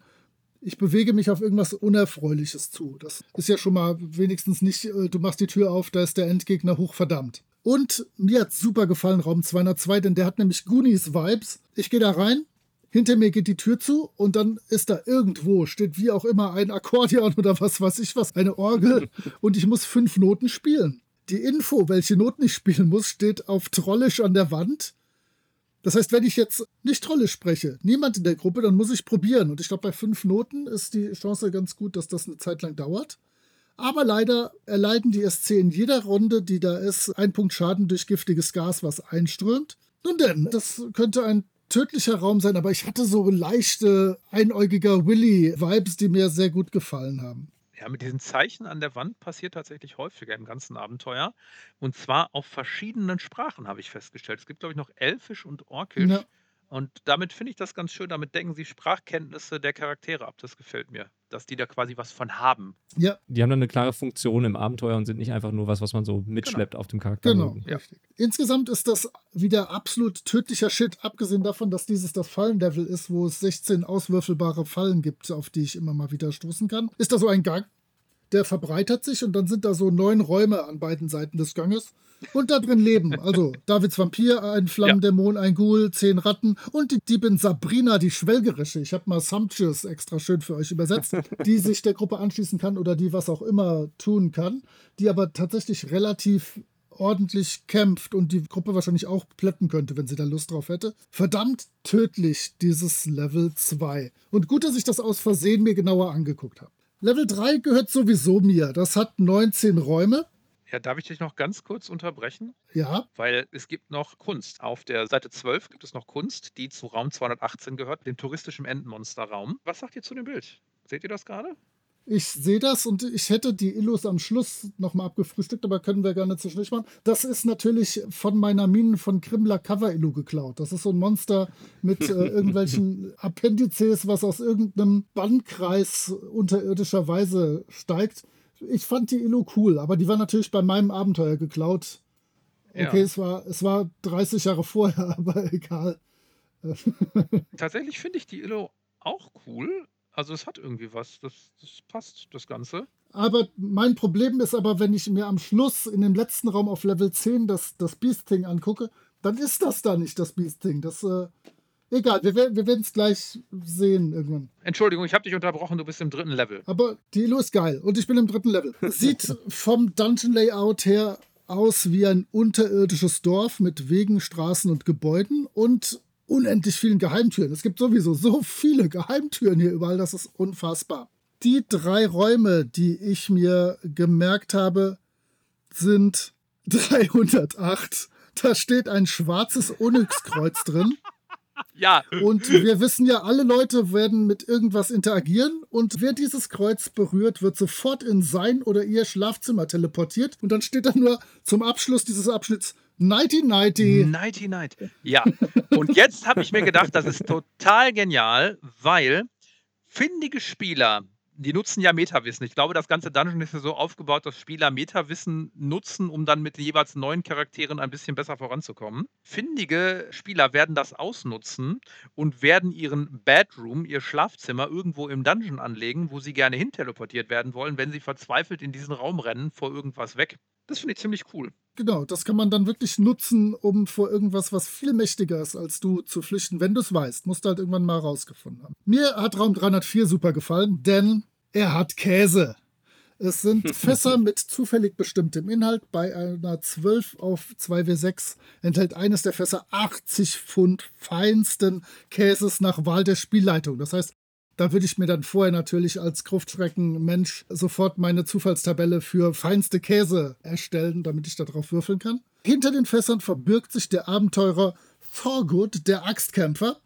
ich bewege mich auf irgendwas Unerfreuliches zu. Das ist ja schon mal wenigstens nicht, äh, du machst die Tür auf, da ist der Endgegner hochverdammt. Und mir hat super gefallen Raum 202, denn der hat nämlich Goonies-Vibes. Ich gehe da rein, hinter mir geht die Tür zu und dann ist da irgendwo, steht wie auch immer ein Akkordeon oder was weiß ich was, eine Orgel *laughs* und ich muss fünf Noten spielen. Die Info, welche Noten ich spielen muss, steht auf Trollisch an der Wand. Das heißt, wenn ich jetzt nicht Trollisch spreche, niemand in der Gruppe, dann muss ich probieren. Und ich glaube, bei fünf Noten ist die Chance ganz gut, dass das eine Zeit lang dauert. Aber leider erleiden die SC in jeder Runde, die da ist, ein Punkt Schaden durch giftiges Gas, was einströmt. Nun denn, das könnte ein tödlicher Raum sein, aber ich hatte so leichte, einäugiger Willy-Vibes, die mir sehr gut gefallen haben. Ja, mit diesen Zeichen an der Wand passiert tatsächlich häufiger im ganzen Abenteuer. Und zwar auf verschiedenen Sprachen, habe ich festgestellt. Es gibt, glaube ich, noch Elfisch und Orkisch. Ja. Und damit finde ich das ganz schön. Damit decken sie Sprachkenntnisse der Charaktere ab. Das gefällt mir, dass die da quasi was von haben. Ja, Die haben dann eine klare Funktion im Abenteuer und sind nicht einfach nur was, was man so mitschleppt auf dem Charakter. genau. Ja. Richtig. Insgesamt ist das wieder absolut tödlicher Shit, abgesehen davon, dass dieses das Fallenlevel ist, wo es 16 auswürfelbare Fallen gibt, auf die ich immer mal wieder stoßen kann. Ist da so ein Gang, der verbreitert sich und dann sind da so neun Räume an beiden Seiten des Ganges. Und da drin leben, also Davids Vampir, ein Flammendämon, ein Ghoul, zehn Ratten und die Diebin Sabrina, die Schwelgerische. Ich habe mal Sumptuous extra schön für euch übersetzt, *laughs* die sich der Gruppe anschließen kann oder die was auch immer tun kann, die aber tatsächlich relativ ordentlich kämpft und die Gruppe wahrscheinlich auch plätten könnte, wenn sie da Lust drauf hätte. Verdammt tödlich, dieses Level 2. Und gut, dass ich das aus Versehen mir genauer angeguckt habe. Level 3 gehört sowieso mir. Das hat 19 Räume. Ja, darf ich dich noch ganz kurz unterbrechen? Ja, Weil es gibt noch Kunst. Auf der Seite 12 gibt es noch Kunst, die zu Raum 218 gehört, dem touristischen Entenmonsterraum. Was sagt ihr zu dem Bild? Seht ihr das gerade? ich sehe das und ich hätte die Illus am Schluss nochmal abgefrühstückt, aber können wir gerne zwischendurch machen. Das ist natürlich von meiner Minen von Krimmler Cover-Illu geklaut. Das ist so ein Monster mit äh, *laughs* irgendwelchen Appendizes, was aus irgendeinem Bannkreis unterirdischer Weise steigt. Ich fand die Illu cool, aber die war natürlich bei meinem Abenteuer geklaut. Okay, Ja. es, war, es war 30 Jahre vorher, *laughs* aber egal. Tatsächlich finde ich die Illo auch cool. Also es hat irgendwie was. Das, das passt, das Ganze. Aber mein Problem ist aber, wenn ich mir am Schluss in dem letzten Raum auf Level 10 das, das Beast-Thing angucke, dann ist das da nicht das Beast-Thing. Das, äh, egal, wir, wir werden es gleich sehen irgendwann. Entschuldigung, ich habe dich unterbrochen, du bist im dritten Level. Aber die Illu ist geil und ich bin im dritten Level. Sieht vom Dungeon-Layout her aus wie ein unterirdisches Dorf mit Wegen, Straßen und Gebäuden und unendlich vielen Geheimtüren. Es gibt sowieso so viele Geheimtüren hier überall, das ist unfassbar. Die drei Räume, die ich mir gemerkt habe, sind *laughs* 308. Da steht ein schwarzes Onyxkreuz drin. Ja, Und wir wissen ja, alle Leute werden mit irgendwas interagieren und wer dieses Kreuz berührt, wird sofort in sein oder ihr Schlafzimmer teleportiert und dann steht da nur zum Abschluss dieses Abschnitts Nighty Nighty. Nighty Night. Ja, und jetzt habe ich mir gedacht, das ist total genial, weil findige Spieler, die nutzen ja Metawissen. Ich glaube, das ganze Dungeon ist ja so aufgebaut, dass Spieler Metawissen nutzen, um dann mit jeweils neuen Charakteren ein bisschen besser voranzukommen. Findige Spieler werden das ausnutzen und werden ihren Bedroom, ihr Schlafzimmer, irgendwo im Dungeon anlegen, wo sie gerne hin teleportiert werden wollen, wenn sie verzweifelt in diesen Raum rennen vor irgendwas weg. Das finde ich ziemlich cool. Genau, das kann man dann wirklich nutzen, um vor irgendwas, was viel mächtiger ist als du, zu flüchten, wenn du es weißt. Musst du halt irgendwann mal rausgefunden haben. Mir hat Raum 304 super gefallen, denn er hat Käse. Es sind *laughs* Fässer mit zufällig bestimmtem Inhalt. Bei einer 12 auf 2W6 enthält eines der Fässer 80 Pfund feinsten Käses nach Wahl der Spielleitung. Das heißt, da würde ich mir dann vorher natürlich als Gruftschrecken-Mensch sofort meine Zufallstabelle für feinste Käse erstellen, damit ich darauf würfeln kann. Hinter den Fässern verbirgt sich der Abenteurer Thorgood, der Axtkämpfer.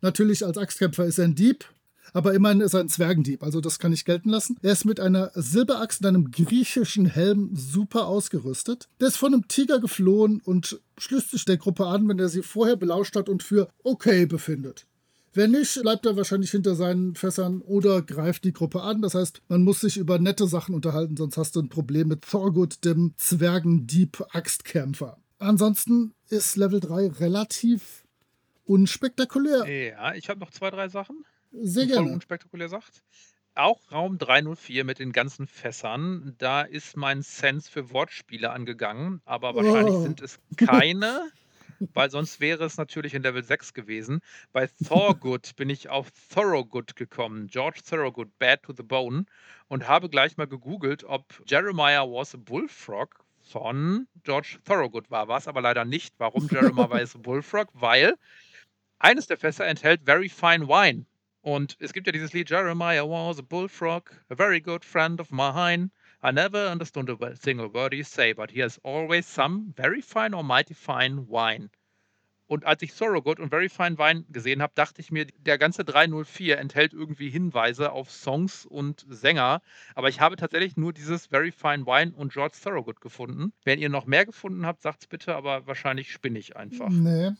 Natürlich als Axtkämpfer ist er ein Dieb, aber immerhin ist er ein Zwergendieb, also das kann ich gelten lassen. Er ist mit einer Silberaxt und einem griechischen Helm super ausgerüstet. Der ist von einem Tiger geflohen und schließt sich der Gruppe an, wenn er sie vorher belauscht hat und für okay befindet. Wenn nicht, bleibt er wahrscheinlich hinter seinen Fässern oder greift die Gruppe an. Das heißt, man muss sich über nette Sachen unterhalten, sonst hast du ein Problem mit Thorgood, dem Zwergendieb-Axtkämpfer. Ansonsten ist Level 3 relativ unspektakulär. Ja, ich habe noch zwei, drei Sachen. Sehr voll gerne. unspektakulär sagt. Auch Raum 304 mit den ganzen Fässern, da ist mein Sense für Wortspiele angegangen, aber wahrscheinlich Oh. sind es keine, *laughs* weil sonst wäre es natürlich in Level 6 gewesen. Bei Thorgood bin ich auf Thorogood gekommen, George Thorogood, Bad to the Bone, und habe gleich mal gegoogelt, ob Jeremiah was a Bullfrog von George Thorogood war. War es aber leider nicht. Warum Jeremiah *laughs* was a Bullfrog? Weil eines der Fässer enthält Very Fine Wine. Und es gibt ja dieses Lied, Jeremiah was a bullfrog, a very good friend of mine. I never understood a single word he say, but he has always some very fine or mighty fine wine. Und als ich Thorogood und Very Fine Wine gesehen habe, dachte ich mir, der ganze 304 enthält irgendwie Hinweise auf Songs und Sänger. Aber ich habe tatsächlich nur dieses Very Fine Wine und George Thorogood gefunden. Wenn ihr noch mehr gefunden habt, sagt es bitte, aber wahrscheinlich spinne ich einfach. Nee.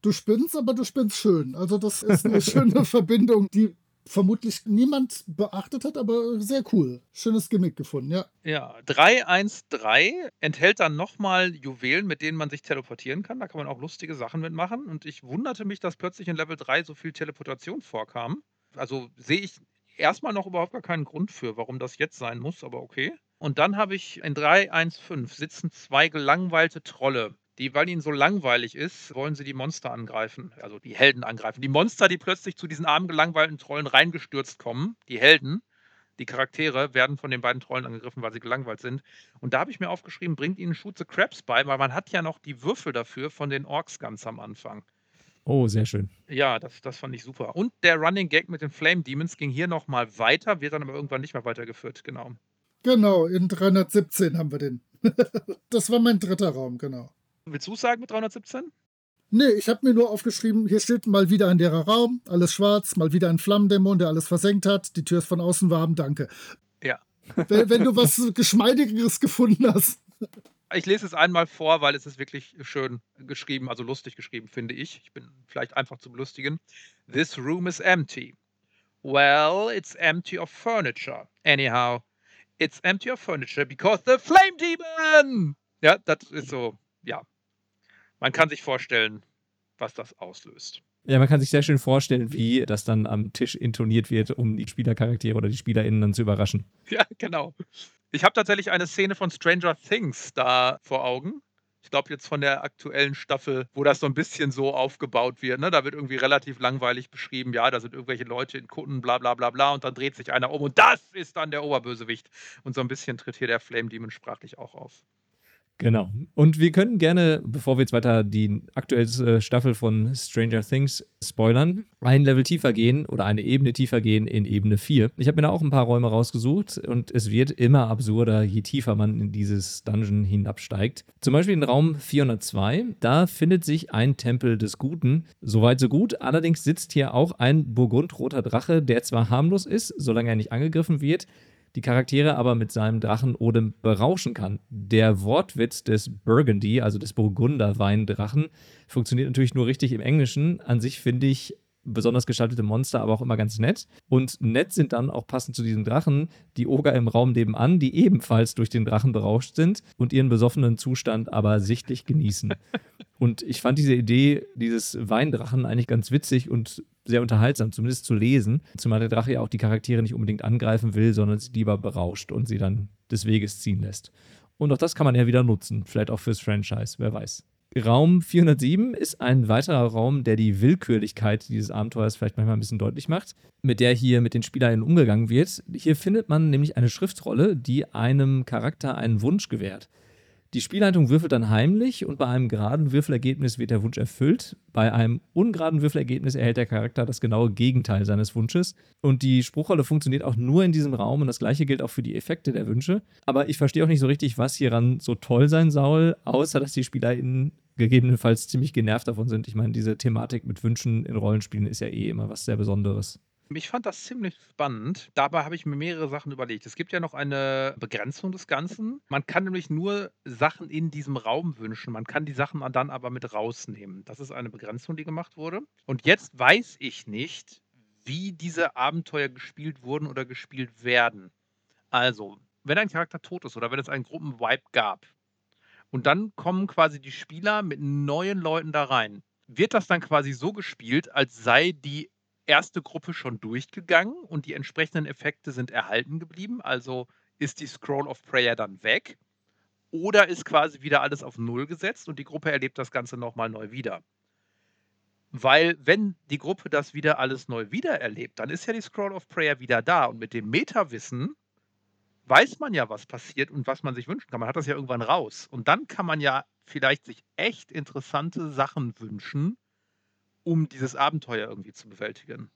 Du spinnst, aber du spinnst schön. Also das ist eine *laughs* schöne Verbindung, die vermutlich niemand beachtet hat, aber sehr cool. Schönes Gimmick gefunden, ja. Ja, 313 enthält dann nochmal Juwelen, mit denen man sich teleportieren kann. Da kann man auch lustige Sachen mitmachen. Und ich wunderte mich, dass plötzlich in Level 3 so viel Teleportation vorkam. Also sehe ich erstmal noch überhaupt gar keinen Grund für, warum das jetzt sein muss, aber okay. Und dann habe ich in 315 sitzen zwei gelangweilte Trolle. Die, weil ihnen so langweilig ist, wollen sie die Monster angreifen, also die Helden angreifen. Die Monster, die plötzlich zu diesen armen, gelangweilten Trollen reingestürzt kommen, die Helden, die Charaktere, werden von den beiden Trollen angegriffen, weil sie gelangweilt sind. Und da habe ich mir aufgeschrieben, bringt ihnen Shoot the Crabs bei, weil man hat ja noch die Würfel dafür von den Orks ganz am Anfang. Oh, sehr schön. Ja, das, das fand ich super. Und der Running Gag mit den Flame Demons ging hier nochmal weiter, wird dann aber irgendwann nicht mehr weitergeführt, genau. Genau, in 317 haben wir den. *laughs* das war mein dritter Raum, genau. Willst du sagen mit 317? Nee, ich habe mir nur aufgeschrieben, hier steht mal wieder ein leerer Raum, alles schwarz, mal wieder ein Flammendämon, der alles versenkt hat, die Tür ist von außen warm, danke. Ja. *laughs* Wenn, wenn du was Geschmeidigeres gefunden hast. Ich lese es einmal vor, weil es ist wirklich schön geschrieben, also lustig geschrieben, finde ich. Ich bin vielleicht einfach zum Lustigen. This room is empty. Well, it's empty of furniture. Anyhow, it's empty of furniture because the flame demon! Ja, das ist so, ja, man kann sich vorstellen, was das auslöst. Ja, man kann sich sehr schön vorstellen, wie das dann am Tisch intoniert wird, um die Spielercharaktere oder die SpielerInnen dann zu überraschen. *laughs* Ja, genau. Ich habe tatsächlich eine Szene von Stranger Things da vor Augen. Ich glaube jetzt von der aktuellen Staffel, wo das so ein bisschen so aufgebaut wird. Ne? Da wird irgendwie relativ langweilig beschrieben, ja, da sind irgendwelche Leute in Kutten, bla bla bla bla, und dann dreht sich einer um und das ist dann der Oberbösewicht. Und so ein bisschen tritt hier der Flame Demon sprachlich auch auf. Genau. Und wir können gerne, bevor wir jetzt weiter die aktuelle Staffel von Stranger Things spoilern, ein Level tiefer gehen oder eine Ebene tiefer gehen in Ebene 4. Ich habe mir da auch ein paar Räume rausgesucht und es wird immer absurder, je tiefer man in dieses Dungeon hinabsteigt. Zum Beispiel in Raum 402, da findet sich ein Tempel des Guten. Soweit so gut. Allerdings sitzt hier auch ein burgundroter Drache, der zwar harmlos ist, solange er nicht angegriffen wird, die Charaktere aber mit seinem Drachenodem berauschen kann. Der Wortwitz des Burgundy, also des Burgunderweindrachen, funktioniert natürlich nur richtig im Englischen. An sich finde ich besonders gestaltete Monster aber auch immer ganz nett. Und nett sind dann auch passend zu diesem Drachen die Oger im Raum nebenan, die ebenfalls durch den Drachen berauscht sind und ihren besoffenen Zustand aber sichtlich genießen. *laughs* und ich fand diese Idee dieses Weindrachen eigentlich ganz witzig und sehr unterhaltsam, zumindest zu lesen. Zumal der Drache ja auch die Charaktere nicht unbedingt angreifen will, sondern sie lieber berauscht und sie dann des Weges ziehen lässt. Und auch das kann man ja wieder nutzen, vielleicht auch fürs Franchise, wer weiß. Raum 407 ist ein weiterer Raum, der die Willkürlichkeit dieses Abenteuers vielleicht manchmal ein bisschen deutlich macht, mit der hier mit den SpielerInnen umgegangen wird. Hier findet man nämlich eine Schriftrolle, die einem Charakter einen Wunsch gewährt. Die Spielleitung würfelt dann heimlich und bei einem geraden Würfelergebnis wird der Wunsch erfüllt. Bei einem ungeraden Würfelergebnis erhält der Charakter das genaue Gegenteil seines Wunsches. Und die Spruchrolle funktioniert auch nur in diesem Raum und das gleiche gilt auch für die Effekte der Wünsche. Aber ich verstehe auch nicht so richtig, was hieran so toll sein soll, außer dass die SpielerInnen gegebenenfalls ziemlich genervt davon sind. Ich meine, diese Thematik mit Wünschen in Rollenspielen ist ja eh immer was sehr Besonderes. Ich fand das ziemlich spannend. Dabei habe ich mir mehrere Sachen überlegt. Es gibt ja noch eine Begrenzung des Ganzen. Man kann nämlich nur Sachen in diesem Raum wünschen. Man kann die Sachen dann aber mit rausnehmen. Das ist eine Begrenzung, die gemacht wurde. Und jetzt weiß ich nicht, wie diese Abenteuer gespielt wurden oder gespielt werden. Also, wenn ein Charakter tot ist oder wenn es einen Gruppenwipe gab, und dann kommen quasi die Spieler mit neuen Leuten da rein. Wird das dann quasi so gespielt, als sei die erste Gruppe schon durchgegangen und die entsprechenden Effekte sind erhalten geblieben? Also ist die Scroll of Prayer dann weg? Oder ist quasi wieder alles auf Null gesetzt und die Gruppe erlebt das Ganze nochmal neu wieder? Weil, wenn die Gruppe das wieder alles neu wieder erlebt, dann ist ja die Scroll of Prayer wieder da. Und mit dem Meta-Wissen weiß man ja, was passiert und was man sich wünschen kann. Man hat das ja irgendwann raus. Und dann kann man ja vielleicht sich echt interessante Sachen wünschen, um dieses Abenteuer irgendwie zu bewältigen.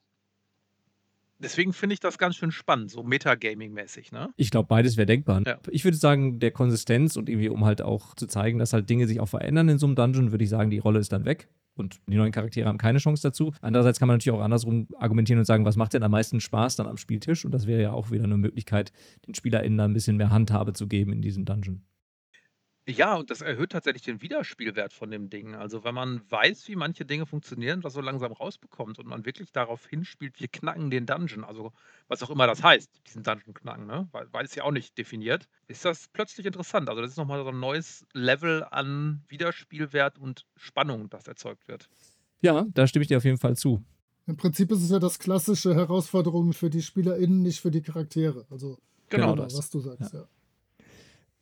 Deswegen finde ich das ganz schön spannend, so Metagaming-mäßig, ne? Ich glaube, beides wäre denkbar. Ja. Ich würde sagen, der Konsistenz und irgendwie, um halt auch zu zeigen, dass halt Dinge sich auch verändern in so einem Dungeon, würde ich sagen, die Rolle ist dann weg und die neuen Charaktere haben keine Chance dazu. Andererseits kann man natürlich auch andersrum argumentieren und sagen, was macht denn am meisten Spaß dann am Spieltisch? Und das wäre ja auch wieder eine Möglichkeit, den SpielerInnen da ein bisschen mehr Handhabe zu geben in diesem Dungeon. Ja, und das erhöht tatsächlich den Wiederspielwert von dem Ding. Also, wenn man weiß, wie manche Dinge funktionieren, das so langsam rausbekommt und man wirklich darauf hinspielt, wir knacken den Dungeon, also was auch immer das heißt, diesen Dungeon knacken, ne? Weil, weil es ja auch nicht definiert, ist das plötzlich interessant. Also, das ist nochmal so ein neues Level an Wiederspielwert und Spannung, das erzeugt wird. Ja, da stimme ich dir auf jeden Fall zu. Im Prinzip ist es ja das klassische Herausforderung für die SpielerInnen, nicht für die Charaktere. Also, genau, genau das. was du sagst, ja. ja.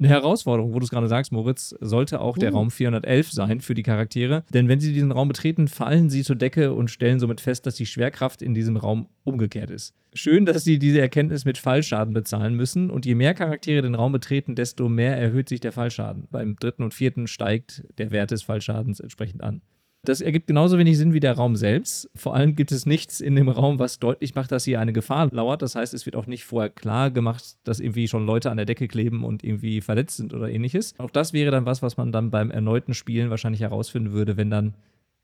Eine Herausforderung, wo du es gerade sagst, Moritz, sollte auch der Oh. Raum 411 sein für die Charaktere. Denn wenn sie diesen Raum betreten, fallen sie zur Decke und stellen somit fest, dass die Schwerkraft in diesem Raum umgekehrt ist. Schön, dass sie diese Erkenntnis mit Fallschaden bezahlen müssen. Und je mehr Charaktere den Raum betreten, desto mehr erhöht sich der Fallschaden. Beim dritten und vierten steigt der Wert des Fallschadens entsprechend an. Das ergibt genauso wenig Sinn wie der Raum selbst. Vor allem gibt es nichts in dem Raum, was deutlich macht, dass hier eine Gefahr lauert. Das heißt, es wird auch nicht vorher klar gemacht, dass irgendwie schon Leute an der Decke kleben und irgendwie verletzt sind oder ähnliches. Auch das wäre dann was, was man dann beim erneuten Spielen wahrscheinlich herausfinden würde, wenn dann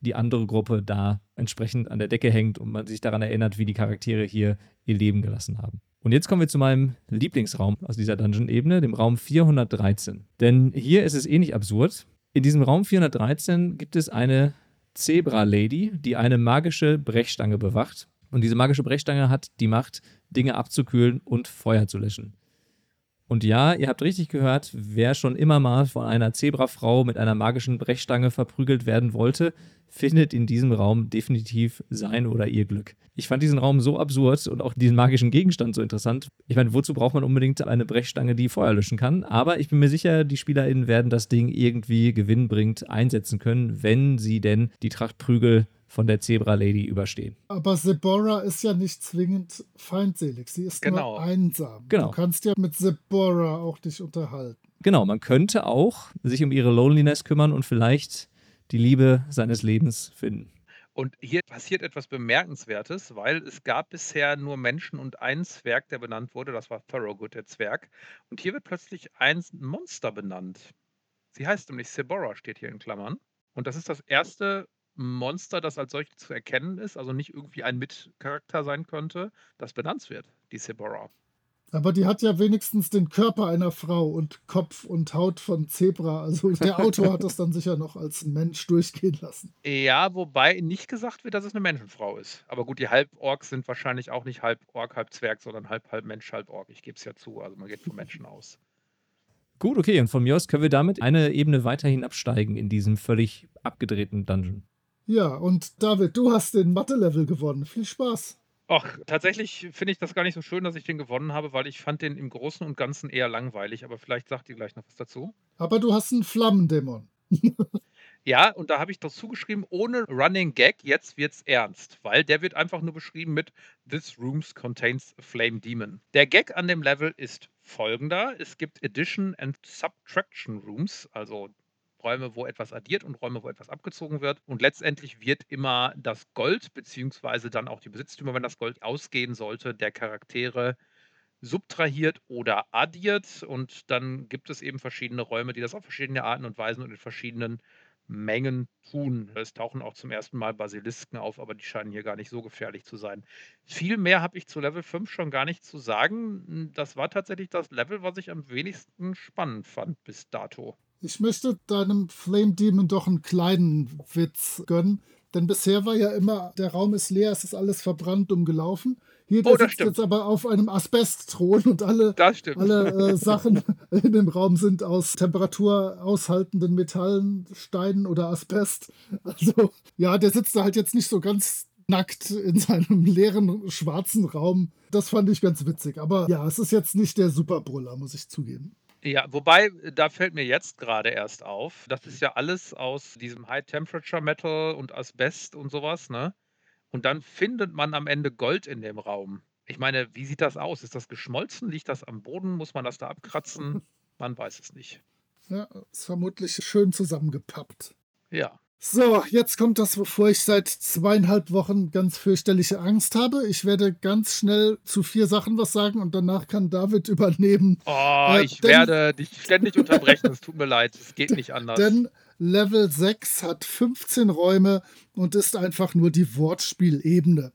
die andere Gruppe da entsprechend an der Decke hängt und man sich daran erinnert, wie die Charaktere hier ihr Leben gelassen haben. Und jetzt kommen wir zu meinem Lieblingsraum aus dieser Dungeon-Ebene, dem Raum 413. Denn hier ist es ähnlich absurd. In diesem Raum 413 gibt es eine Zebra-Lady, die eine magische Brechstange bewacht. Und diese magische Brechstange hat die Macht, Dinge abzukühlen und Feuer zu löschen. Und ja, ihr habt richtig gehört, wer schon immer mal von einer Zebrafrau mit einer magischen Brechstange verprügelt werden wollte, findet in diesem Raum definitiv sein oder ihr Glück. Ich fand diesen Raum so absurd und auch diesen magischen Gegenstand so interessant. Ich meine, wozu braucht man unbedingt eine Brechstange, die Feuer löschen kann? Aber ich bin mir sicher, die SpielerInnen werden das Ding irgendwie gewinnbringend einsetzen können, wenn sie denn die Tracht Prügel von der Zebra-Lady überstehen. Aber Sebora ist ja nicht zwingend feindselig. Sie ist Genau. nur einsam. Genau. Du kannst ja mit Sebora auch dich unterhalten. Genau, man könnte auch sich um ihre Loneliness kümmern und vielleicht die Liebe seines Lebens finden. Und hier passiert etwas Bemerkenswertes, weil es gab bisher nur Menschen und einen Zwerg, der benannt wurde. Das war Thorogood, der Zwerg. Und hier wird plötzlich ein Monster benannt. Sie heißt nämlich Sebora, steht hier in Klammern. Und das ist das erste Monster, das als solches zu erkennen ist, also nicht irgendwie ein Mitcharakter sein könnte, das benannt wird, die Sebora. Aber die hat ja wenigstens den Körper einer Frau und Kopf und Haut von Zebra. Also der *laughs* Autor hat das dann sicher noch als Mensch durchgehen lassen. Ja, wobei nicht gesagt wird, dass es eine Menschenfrau ist. Aber gut, die Halborks sind wahrscheinlich auch nicht halb Ork, halb Zwerg, sondern halb, halb Mensch, halb Ork. Ich gebe es ja zu. Also man geht von Menschen aus. Gut, okay, und von mir aus können wir damit eine Ebene weiterhin absteigen in diesem völlig abgedrehten Dungeon. Ja, und David, du hast den Mathe-Level gewonnen. Viel Spaß. Ach, tatsächlich finde ich das gar nicht so schön, dass ich den gewonnen habe, weil ich fand den im Großen und Ganzen eher langweilig. Aber vielleicht sagt ihr gleich noch was dazu. Aber du hast einen Flammendämon. *laughs* Ja, und da habe ich dazu geschrieben, ohne Running Gag, jetzt wird's ernst, weil der wird einfach nur beschrieben mit This rooms contains a flame demon. Der Gag an dem Level ist folgender: Es gibt Addition and Subtraction Rooms, also Räume, wo etwas addiert und Räume, wo etwas abgezogen wird. Und letztendlich wird immer das Gold, beziehungsweise dann auch die Besitztümer, wenn das Gold ausgehen sollte, der Charaktere subtrahiert oder addiert. Und dann gibt es eben verschiedene Räume, die das auf verschiedene Arten und Weisen und in verschiedenen Mengen tun. Es tauchen auch zum ersten Mal Basilisken auf, aber die scheinen hier gar nicht so gefährlich zu sein. Viel mehr habe ich zu Level 5 schon gar nicht zu sagen. Das war tatsächlich das Level, was ich am wenigsten spannend fand bis dato. Ich möchte deinem Flame Demon doch einen kleinen Witz gönnen. Denn bisher war ja immer, der Raum ist leer, es ist alles verbrannt umgelaufen. Hier der Oh, sitzt stimmt. jetzt aber auf einem Asbestthron und alle, alle äh, Sachen *laughs* in dem Raum sind aus temperaturaushaltenden Metallen, Steinen oder Asbest. Also ja, der sitzt da halt jetzt nicht so ganz nackt in seinem leeren schwarzen Raum. Das fand ich ganz witzig. Aber ja, es ist jetzt nicht der Superbrüller, muss ich zugeben. Ja, wobei, äh, da fällt mir jetzt gerade erst auf, das ist ja alles aus diesem High Temperature Metal und Asbest und sowas, ne? Und dann findet man am Ende Gold in dem Raum. Ich meine, wie sieht das aus? Ist das geschmolzen? Liegt das am Boden? Muss man das da abkratzen? *laughs* Man weiß es nicht. Ja, ist vermutlich schön zusammengepappt. Ja. So, jetzt kommt das, wovor ich seit zweieinhalb Wochen ganz fürchterliche Angst habe. Ich werde ganz schnell zu vier Sachen was sagen und danach kann David *laughs* übernehmen. Oh, Äh, ich denn- werde dich ständig unterbrechen. Es tut mir leid. Es geht nicht *laughs* anders. Denn Level 6, hat 15 Räume und ist einfach nur die Wortspielebene.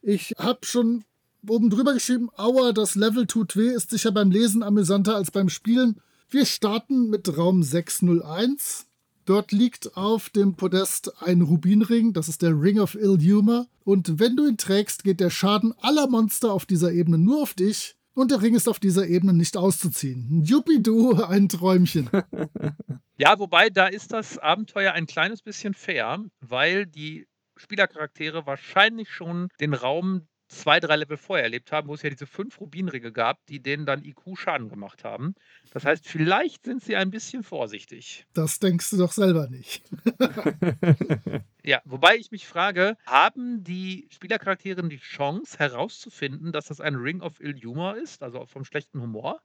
Ich habe schon oben drüber geschrieben, aua, das Level tut weh, ist sicher beim Lesen amüsanter als beim Spielen. Wir starten mit Raum 601. Dort liegt auf dem Podest ein Rubinring, das ist der Ring of Ill Humor. Und wenn du ihn trägst, geht der Schaden aller Monster auf dieser Ebene nur auf dich. Und der Ring ist auf dieser Ebene nicht auszuziehen. Juppie-du, ein Träumchen. *laughs* Ja, wobei da ist das Abenteuer ein kleines bisschen fair, weil die Spielercharaktere wahrscheinlich schon den Raum zwei, drei Level vorher erlebt haben, wo es ja diese fünf Rubinringe gab, die denen dann IQ Schaden gemacht haben. Das heißt, vielleicht sind sie ein bisschen vorsichtig. Das denkst du doch selber nicht. *laughs* Ja, wobei ich mich frage, haben die Spielercharaktere die Chance herauszufinden, dass das ein Ring of Ill Humor ist, also vom schlechten Humor?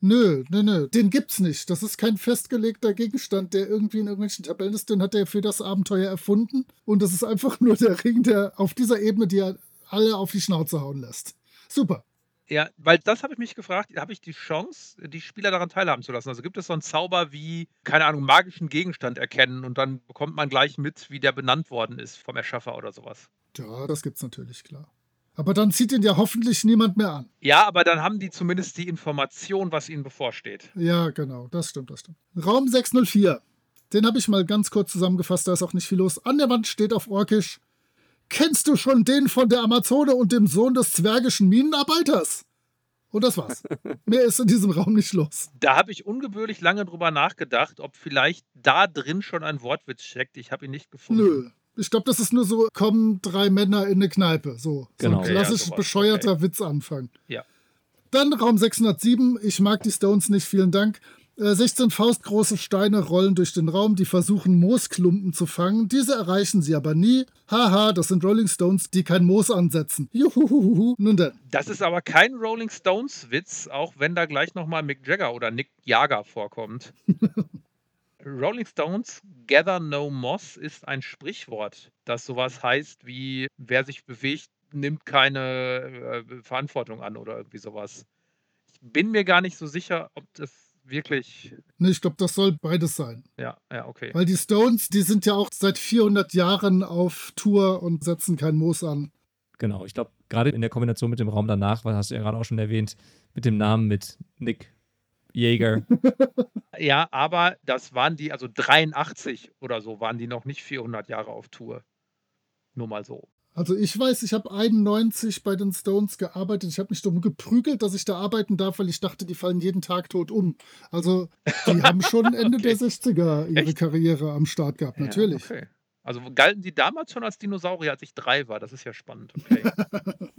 Nö, nö, nö, den gibt's nicht. Das ist kein festgelegter Gegenstand, der irgendwie in irgendwelchen Tabellen ist. Den hat er für das Abenteuer erfunden. Und das ist einfach nur der Ring, der auf dieser Ebene, die er alle auf die Schnauze hauen lässt. Super. Ja, weil das habe ich mich gefragt, habe ich die Chance, die Spieler daran teilhaben zu lassen? Also gibt es so einen Zauber wie, keine Ahnung, magischen Gegenstand erkennen und dann bekommt man gleich mit, wie der benannt worden ist vom Erschaffer oder sowas? Ja, das gibt's natürlich, klar. Aber dann zieht ihn ja hoffentlich niemand mehr an. Ja, aber dann haben die zumindest die Information, was ihnen bevorsteht. Ja, genau, das stimmt, das stimmt. Raum 604. Den habe ich mal ganz kurz zusammengefasst, da ist auch nicht viel los. An der Wand steht auf Orkisch: Kennst du schon den von der Amazone und dem Sohn des zwergischen Minenarbeiters? Und das war's. *laughs* Mehr ist in diesem Raum nicht los. Da habe ich ungebührlich lange drüber nachgedacht, ob vielleicht da drin schon ein Wortwitz steckt. Ich habe ihn nicht gefunden. Nö. Ich glaube, das ist nur so, kommen drei Männer in eine Kneipe. So, Genau. so ein Okay, ja, klassisch sowas. bescheuerter Witzanfang. Ja. Dann Raum 607. Ich mag die Stones nicht, vielen Dank. Äh, 16 faustgroße Steine rollen durch den Raum, die versuchen, Moosklumpen zu fangen. Diese erreichen sie aber nie. Haha, das sind Rolling Stones, die kein Moos ansetzen. Juhuhuhu. Nun denn. Das ist aber kein Rolling Stones Witz, auch wenn da gleich nochmal Mick Jagger oder Nick Jagger vorkommt. *laughs* Rolling Stones Gather No Moss ist ein Sprichwort, das sowas heißt wie wer sich bewegt, nimmt keine äh, Verantwortung an oder irgendwie sowas. Ich bin mir gar nicht so sicher, ob das wirklich Nee, ich glaube, das soll beides sein. ja, ja, okay. Weil die Stones, die sind ja auch seit 400 Jahren auf Tour und setzen kein Moos an. Genau, ich glaube, gerade in der Kombination mit dem Raum danach, was hast du ja gerade auch schon erwähnt, mit dem Namen mit Nick Jäger. *laughs* Ja, aber das waren die, also 83 oder so, waren die noch nicht 400 Jahre auf Tour. Nur mal so. Also ich weiß, ich habe 91 bei den Stones gearbeitet. Ich habe mich darum geprügelt, dass ich da arbeiten darf, weil ich dachte, die fallen jeden Tag tot um. Also die haben schon *laughs* Ende der 60er ihre Echt? Karriere am Start gehabt, natürlich. Ja, okay. Also galten die damals schon als Dinosaurier, als ich drei war? Das ist ja spannend. Okay. *laughs*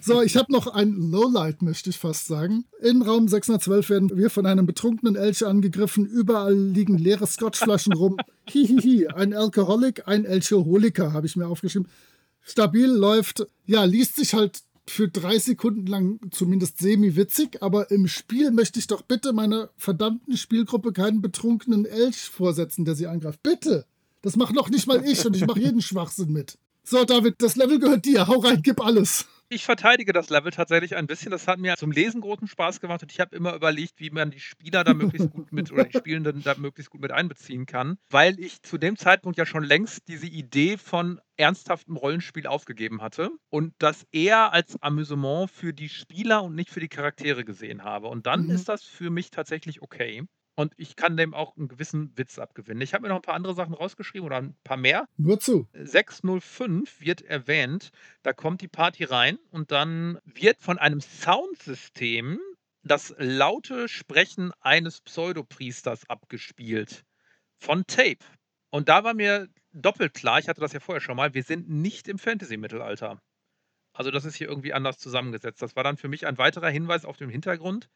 So, ich habe noch ein Lowlight, möchte ich fast sagen. In Raum 612 werden wir von einem betrunkenen Elch angegriffen. Überall liegen leere Scotchflaschen rum. *laughs* Hihihi, ein Alkoholik, ein Elcheholiker, habe ich mir aufgeschrieben. Stabil läuft, ja, liest sich halt für drei Sekunden lang zumindest semi-witzig, aber im Spiel möchte ich doch bitte meiner verdammten Spielgruppe keinen betrunkenen Elch vorsetzen, der sie angreift. Bitte! Das mache noch nicht mal ich und ich mache jeden *laughs* Schwachsinn mit. So, David, das Level gehört dir. Hau rein, gib alles. Ich verteidige das Level tatsächlich ein bisschen. Das hat mir zum Lesen großen Spaß gemacht und ich habe immer überlegt, wie man die Spieler da möglichst gut mit oder die Spielenden da möglichst gut mit einbeziehen kann, weil ich zu dem Zeitpunkt ja schon längst diese Idee von ernsthaftem Rollenspiel aufgegeben hatte und das eher als Amüsement für die Spieler und nicht für die Charaktere gesehen habe. Und dann Mhm. ist das für mich tatsächlich okay. Und ich kann dem auch einen gewissen Witz abgewinnen. Ich habe mir noch ein paar andere Sachen rausgeschrieben oder ein paar mehr. Nur zu. 605 wird erwähnt, da kommt die Party rein und dann wird von einem Soundsystem das laute Sprechen eines Pseudopriesters abgespielt. Von Tape. Und da war mir doppelt klar, ich hatte das ja vorher schon mal, wir sind nicht im Fantasy-Mittelalter. Also das ist hier irgendwie anders zusammengesetzt. Das war dann für mich ein weiterer Hinweis auf den Hintergrund.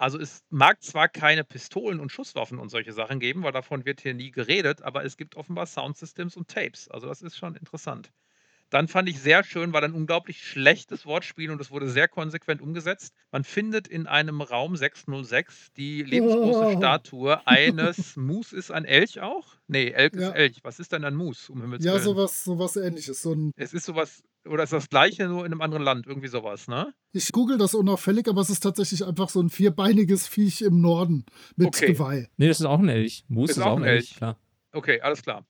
Also es mag zwar keine Pistolen und Schusswaffen und solche Sachen geben, weil davon wird hier nie geredet, aber es gibt offenbar Soundsystems und Tapes. Also das ist schon interessant. Dann fand ich sehr schön, war ein unglaublich schlechtes Wortspiel und es wurde sehr konsequent umgesetzt. Man findet in einem Raum 606 die lebensgroße Oh. Statue eines *laughs* Mus ist ein Elch auch? Nee, Elk Ja. ist Elch. Was ist denn ein Mus, um Himmels Ja, Willen? sowas, sowas ähnliches. So ein, Es ist sowas, oder ist das gleiche, nur in einem anderen Land, irgendwie sowas, ne? ich google das unauffällig, aber es ist tatsächlich einfach so ein vierbeiniges Viech im Norden mit Okay. Geweih. nee, das ist auch ein Elch. Moose ist, auch ein Elch, klar. Okay, alles klar.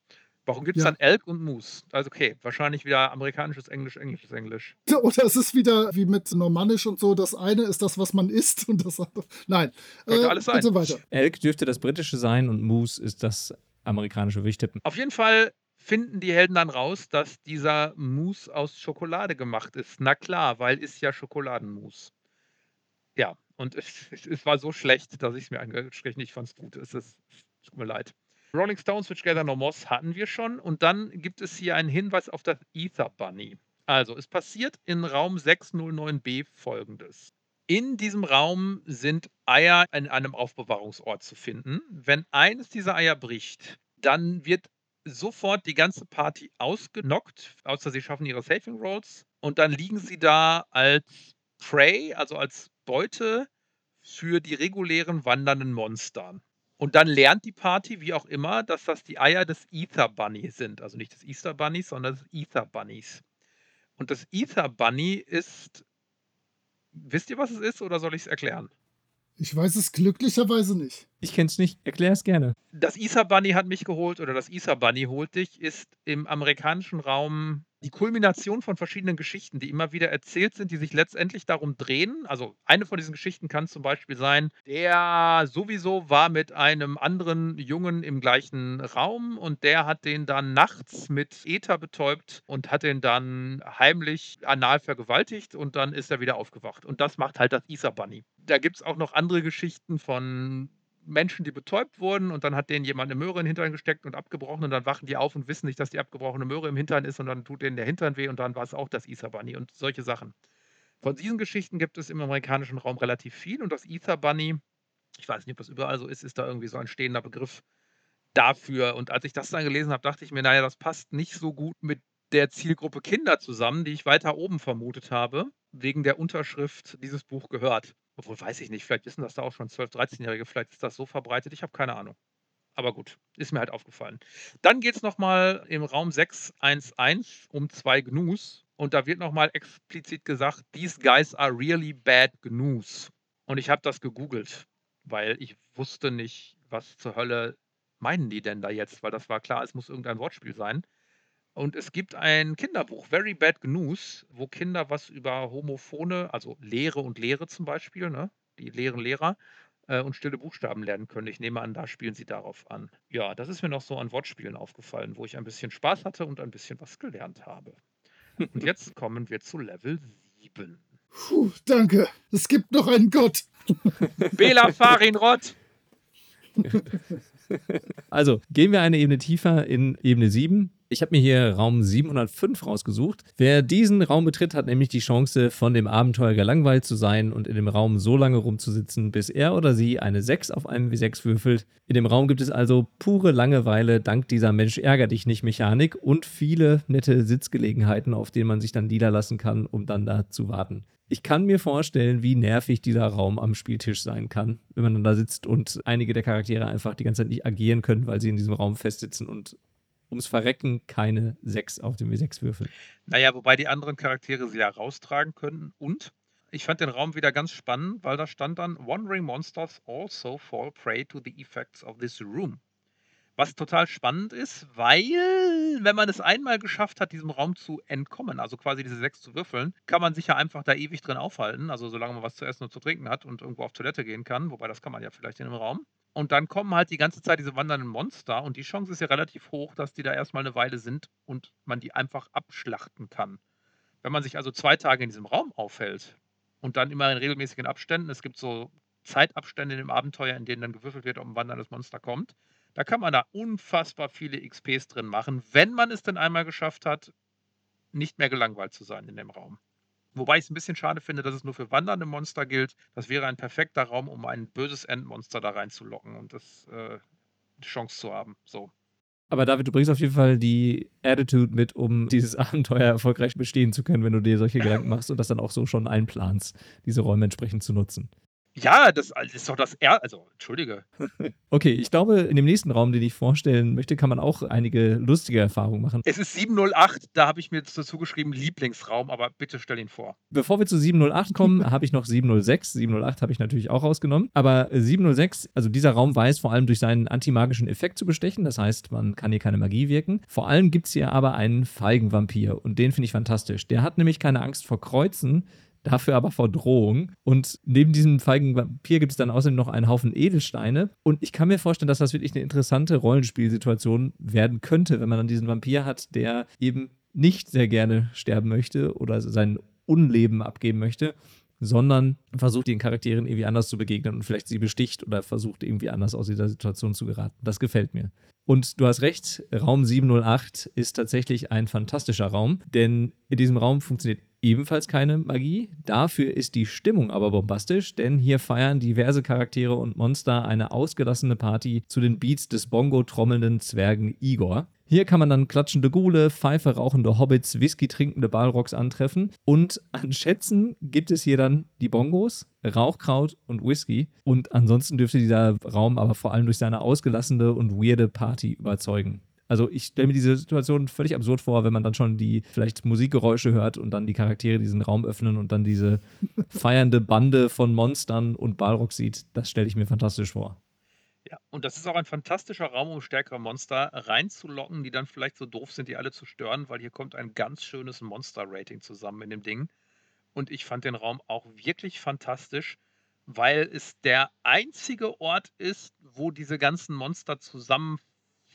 Warum gibt es Ja. dann Elk und Moose? Also okay, wahrscheinlich wieder amerikanisches Englisch, englisches Englisch. *laughs* Oder es ist wieder wie mit Normannisch und so, das eine ist das, was man isst und das andere. *laughs* Nein. Könnte Äh, alles sein. Und so weiter. Elk dürfte das britische sein und Moose ist das amerikanische, würde ich tippen. Auf jeden Fall finden die Helden dann raus, dass dieser Mousse aus Schokolade gemacht ist. Na klar, weil ist ja Schokoladenmousse. Ja, und es, *laughs* es, es war so schlecht, dass ich es mir angestrichen nicht fand es gut. Es tut mir leid. Rolling Stones with Gather No Moss hatten wir schon. Und dann gibt es hier einen Hinweis auf das Ether Bunny. Also, es passiert in Raum 609b folgendes. In diesem Raum sind Eier an einem Aufbewahrungsort zu finden. Wenn eines dieser Eier bricht, dann wird sofort die ganze Party ausgenockt, außer sie schaffen ihre Saving Rolls. Und dann liegen sie da als Prey, also als Beute für die regulären wandernden Monster. Und dann lernt die Party, wie auch immer, dass das die Eier des Ether Bunny sind. Also nicht des Easter Bunnies, sondern des Ether Bunnies. Und das Ether Bunny ist. Wisst ihr, was es ist, oder soll ich es erklären? Ich weiß es glücklicherweise nicht. Ich kenne es nicht, erklär es gerne. Das Ether Bunny hat mich geholt oder das Ether Bunny holt dich, ist im amerikanischen Raum die Kulmination von verschiedenen Geschichten, die immer wieder erzählt sind, die sich letztendlich darum drehen. Also eine von diesen Geschichten kann zum Beispiel sein, der sowieso war mit einem anderen Jungen im gleichen Raum und der hat den dann nachts mit Ether betäubt und hat den dann heimlich anal vergewaltigt und dann ist er wieder aufgewacht. Und das macht halt das Ether Bunny. Da gibt es auch noch andere Geschichten von Menschen, die betäubt wurden und dann hat denen jemand eine Möhre in den Hintern gesteckt und abgebrochen und dann wachen die auf und wissen nicht, dass die abgebrochene Möhre im Hintern ist und dann tut denen der Hintern weh und dann war es auch das Ether Bunny und solche Sachen. Von diesen Geschichten gibt es im amerikanischen Raum relativ viel und das Ether Bunny, ich weiß nicht, ob das überall so ist, ist da irgendwie so ein stehender Begriff dafür. Und als ich das dann gelesen habe, dachte ich mir, naja, das passt nicht so gut mit der Zielgruppe Kinder zusammen, die ich weiter oben vermutet habe, wegen der Unterschrift dieses Buch gehört. Obwohl, weiß ich nicht, vielleicht wissen das da auch schon 12-, 13-Jährige, vielleicht ist das so verbreitet, ich habe keine Ahnung. Aber gut, ist mir halt aufgefallen. Dann geht es nochmal im Raum 611 um zwei Gnus und da wird nochmal explizit gesagt, these guys are really bad Gnus. Und ich habe das gegoogelt, weil ich wusste nicht, was zur Hölle meinen die denn da jetzt, weil das war klar, es muss irgendein Wortspiel sein. Und es gibt ein Kinderbuch, Very Bad Gnus, wo Kinder was über homophone, also Lehre und Lehre zum Beispiel, ne? die leeren Lehrer, äh, und stille Buchstaben lernen können. Ich nehme an, da spielen sie darauf an. Ja, das ist mir noch so an Wortspielen aufgefallen, wo ich ein bisschen Spaß hatte und ein bisschen was gelernt habe. Und jetzt *laughs* kommen wir zu Level 7. Puh, danke. Es gibt noch einen Gott. Bela Farinrod! *laughs* Also, gehen wir eine Ebene tiefer in Ebene 7. Ich habe mir hier Raum 705 rausgesucht. Wer diesen Raum betritt, hat nämlich die Chance, von dem Abenteuer gelangweilt zu sein und in dem Raum so lange rumzusitzen, bis er oder sie eine 6 auf einem W6 würfelt. In dem Raum gibt es also pure Langeweile dank dieser Mensch ärger dich nicht Mechanik und viele nette Sitzgelegenheiten, auf denen man sich dann niederlassen kann, um dann da zu warten. Ich kann mir vorstellen, wie nervig dieser Raum am Spieltisch sein kann, wenn man dann da sitzt und einige der Charaktere einfach die ganze Zeit nicht agieren können, weil sie in diesem Raum festsitzen und ums Verrecken keine 6 auf dem W6 würfeln. Naja, wobei die anderen Charaktere sie ja raustragen können. Und ich fand den Raum wieder ganz spannend, weil da stand dann: Wandering Monsters also fall prey to the effects of this room. Was total spannend ist, weil, wenn man es einmal geschafft hat, diesem Raum zu entkommen, also quasi diese sechs zu würfeln, kann man sich ja einfach da ewig drin aufhalten. Also solange man was zu essen und zu trinken hat und irgendwo auf Toilette gehen kann, wobei das kann man ja vielleicht in einem Raum. Und dann kommen halt die ganze Zeit diese wandernden Monster und die Chance ist ja relativ hoch, dass die da erstmal eine Weile sind und man die einfach abschlachten kann. Wenn man sich also zwei Tage in diesem Raum aufhält und dann immer in regelmäßigen Abständen, es gibt so Zeitabstände im Abenteuer, in denen dann gewürfelt wird, ob ein wanderndes Monster kommt, da kann man da unfassbar viele XPs drin machen, wenn man es denn einmal geschafft hat, nicht mehr gelangweilt zu sein in dem Raum. Wobei ich es ein bisschen schade finde, dass es nur für wandernde Monster gilt. Das wäre ein perfekter Raum, um ein böses Endmonster da reinzulocken und das äh, Chance zu haben. So. Aber David, du bringst auf jeden Fall die Attitude mit, um *laughs* dieses Abenteuer erfolgreich bestehen zu können, wenn du dir solche Gedanken machst und das dann auch so schon einplanst, diese Räume entsprechend zu nutzen. Ja, das ist doch das er also entschuldige. *laughs* Okay, ich glaube, in dem nächsten Raum, den ich vorstellen möchte, kann man auch einige lustige Erfahrungen machen. Es ist 708, da habe ich mir dazu geschrieben Lieblingsraum, aber bitte stell ihn vor. Bevor wir zu 708 kommen, *laughs* habe ich noch 706. 708 habe ich natürlich auch rausgenommen. Aber 706, also dieser Raum weiß vor allem durch seinen antimagischen Effekt zu bestechen. Das heißt, man kann hier keine Magie wirken. Vor allem gibt es hier aber einen Feigenvampir und den finde ich fantastisch. Der hat nämlich keine Angst vor Kreuzen, dafür aber vor Drohung. Und neben diesem feigen Vampir gibt es dann außerdem noch einen Haufen Edelsteine. Und ich kann mir vorstellen, dass das wirklich eine interessante Rollenspielsituation werden könnte, wenn man dann diesen Vampir hat, der eben nicht sehr gerne sterben möchte oder sein Unleben abgeben möchte, sondern versucht den Charakteren irgendwie anders zu begegnen und vielleicht sie besticht oder versucht irgendwie anders aus dieser Situation zu geraten. Das gefällt mir. Und du hast recht, Raum 708 ist tatsächlich ein fantastischer Raum, denn in diesem Raum funktioniert ebenfalls keine Magie. Dafür ist die Stimmung aber bombastisch, denn hier feiern diverse Charaktere und Monster eine ausgelassene Party zu den Beats des Bongo-trommelnden Zwergen Igor. Hier kann man dann klatschende Gule, Pfeife rauchende Hobbits, Whisky trinkende Balrogs antreffen. Und an Schätzen gibt es hier dann die Bongos, Rauchkraut und Whisky. Und ansonsten dürfte dieser Raum aber vor allem durch seine ausgelassene und weirde Party überzeugen. Also ich stelle mir diese Situation völlig absurd vor, wenn man dann schon die vielleicht Musikgeräusche hört und dann die Charaktere diesen Raum öffnen und dann diese *laughs* feiernde Bande von Monstern und Balrog sieht. Das stelle ich mir fantastisch vor. Ja, und das ist auch ein fantastischer Raum, um stärkere Monster reinzulocken, die dann vielleicht so doof sind, die alle zu stören, weil hier kommt ein ganz schönes Monster-Rating zusammen in dem Ding. Und ich fand den Raum auch wirklich fantastisch, weil es der einzige Ort ist, wo diese ganzen Monster zusammen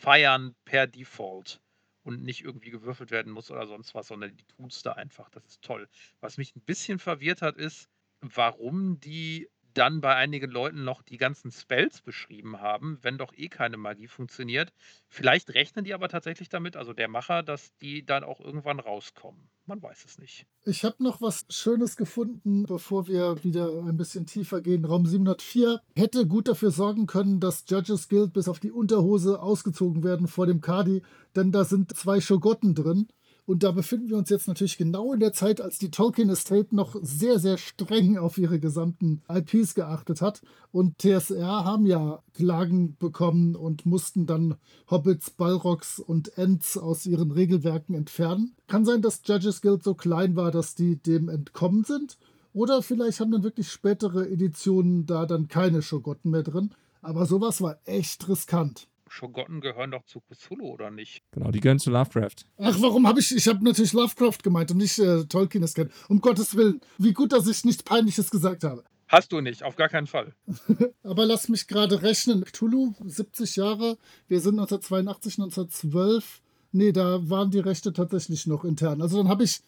feiern per Default und nicht irgendwie gewürfelt werden muss oder sonst was, sondern die tun es da einfach. Das ist toll. Was mich ein bisschen verwirrt hat, ist, warum die dann bei einigen Leuten noch die ganzen Spells beschrieben haben, wenn doch eh keine Magie funktioniert. Vielleicht rechnen die aber tatsächlich damit, also der Macher, dass die dann auch irgendwann rauskommen. Man weiß es nicht. Ich habe noch was Schönes gefunden, bevor wir wieder ein bisschen tiefer gehen. Raum 704 hätte gut dafür sorgen können, dass Judges Guild bis auf die Unterhose ausgezogen werden vor dem Kadi, denn da sind zwei Schogotten drin. Und da befinden wir uns jetzt natürlich genau in der Zeit, als die Tolkien Estate noch sehr, sehr streng auf ihre gesamten IPs geachtet hat. Und TSR haben ja Klagen bekommen und mussten dann Hobbits, Balrogs und Ents aus ihren Regelwerken entfernen. Kann sein, dass Judges Guild so klein war, dass die dem entkommen sind. Oder vielleicht haben dann wirklich spätere Editionen da dann keine Schogotten mehr drin. Aber sowas war echt riskant. Schogotten gehören doch zu Cthulhu, oder nicht? Genau, die gehören zu Lovecraft. Ach, warum habe ich. Ich habe natürlich Lovecraft gemeint und nicht äh, Tolkien es kennt. Um Gottes Willen. Wie gut, dass ich nichts Peinliches gesagt habe. Hast du nicht, auf gar keinen Fall. *laughs* Aber lass mich gerade rechnen. Cthulhu, 70 Jahre. Wir sind 1982, 1912. Nee, da waren die Rechte tatsächlich noch intern. Also dann habe ich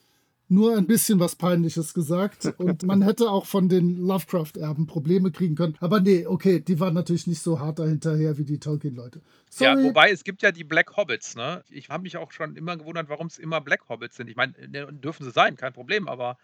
nur ein bisschen was Peinliches gesagt. Und man hätte auch von den Lovecraft-Erben Probleme kriegen können. Aber nee, okay, die waren natürlich nicht so hart dahinterher wie die Tolkien-Leute. Ja, wobei es gibt ja die Black Hobbits, ne? Ich habe mich auch schon immer gewundert, warum es immer Black Hobbits sind. Ich meine, ne, dürfen sie sein, kein Problem, aber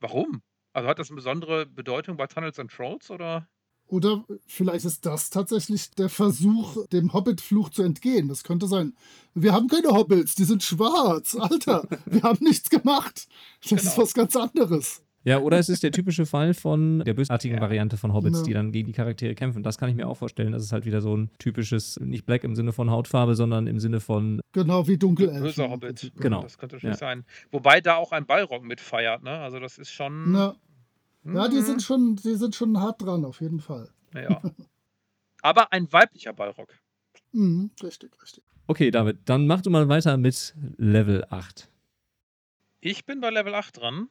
warum? Also hat das eine besondere Bedeutung bei Tunnels and Trolls oder? Oder vielleicht ist das tatsächlich der Versuch, dem Hobbit-Fluch zu entgehen. Das könnte sein. Wir haben keine Hobbits, die sind schwarz. Alter, wir haben nichts gemacht. Das genau. ist was ganz anderes. Ja, oder es ist der typische Fall von der bösartigen ja. Variante von Hobbits, ja. die dann gegen die Charaktere kämpfen. Das kann ich mir auch vorstellen. Das ist halt wieder so ein typisches, nicht Black im Sinne von Hautfarbe, sondern im Sinne von. Genau, wie Dunkelelfen. Böser Hobbit. Genau. Das könnte schon ja. sein. Wobei da auch ein Ballrock mitfeiert, ne? Also, das ist schon. Ja, die sind, mhm. schon, die sind schon hart dran, auf jeden Fall. Ja. *laughs* Aber ein weiblicher Ballrock. Mhm, richtig, richtig. Okay, David, dann mach du mal weiter mit Level 8. Ich bin bei Level 8 dran.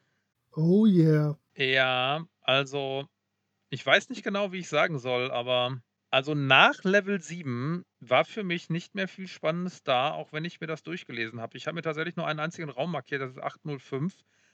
Oh yeah. Ja, also ich weiß nicht genau, wie ich sagen soll, aber also nach Level 7 war für mich nicht mehr viel Spannendes da, auch wenn ich mir das durchgelesen habe. Ich habe mir tatsächlich nur einen einzigen Raum markiert, das ist 805.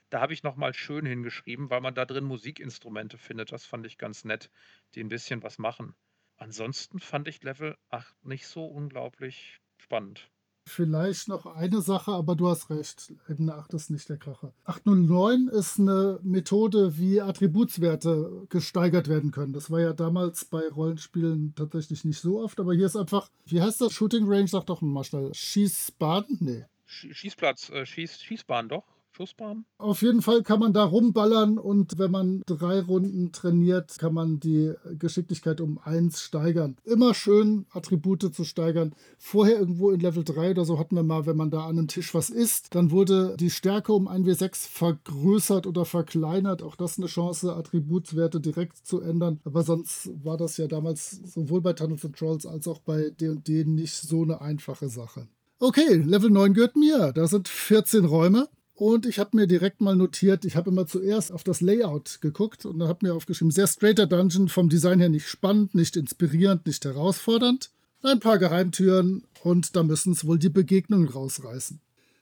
Da habe ich nochmal schön hingeschrieben, weil man da drin Musikinstrumente findet. Das fand ich ganz nett, die ein bisschen was machen. Ansonsten fand ich Level 8 nicht so unglaublich spannend. Vielleicht noch eine Sache, aber du hast recht. Ebene 8 ist nicht der Kracher. 809 ist eine Methode, wie Attributswerte gesteigert werden können. Das war ja damals bei Rollenspielen tatsächlich nicht so oft, aber hier ist einfach, wie heißt das? Shooting Range, sag doch mal schnell. Schießbahn? Nee. Schießplatz, äh, Schieß, Schießbahn doch. Schussbahn? Auf jeden Fall kann man da rumballern und wenn man drei Runden trainiert, kann man die Geschicklichkeit um eins steigern. Immer schön Attribute zu steigern. Vorher irgendwo in Level 3 oder so hatten wir mal, wenn man da an einem Tisch was isst, dann wurde die Stärke um 1W6 vergrößert oder verkleinert. Auch das eine Chance, Attributswerte direkt zu ändern. Aber sonst war das ja damals sowohl bei Tunnels and Trolls als auch bei D&D nicht so eine einfache Sache. Okay, Level 9 gehört mir. Da sind 14 Räume. Und ich habe mir direkt mal notiert, ich habe immer zuerst auf das Layout geguckt und habe mir aufgeschrieben, sehr straighter Dungeon, vom Design her nicht spannend, nicht inspirierend, nicht herausfordernd. Ein paar Geheimtüren und da müssen es wohl die Begegnungen rausreißen.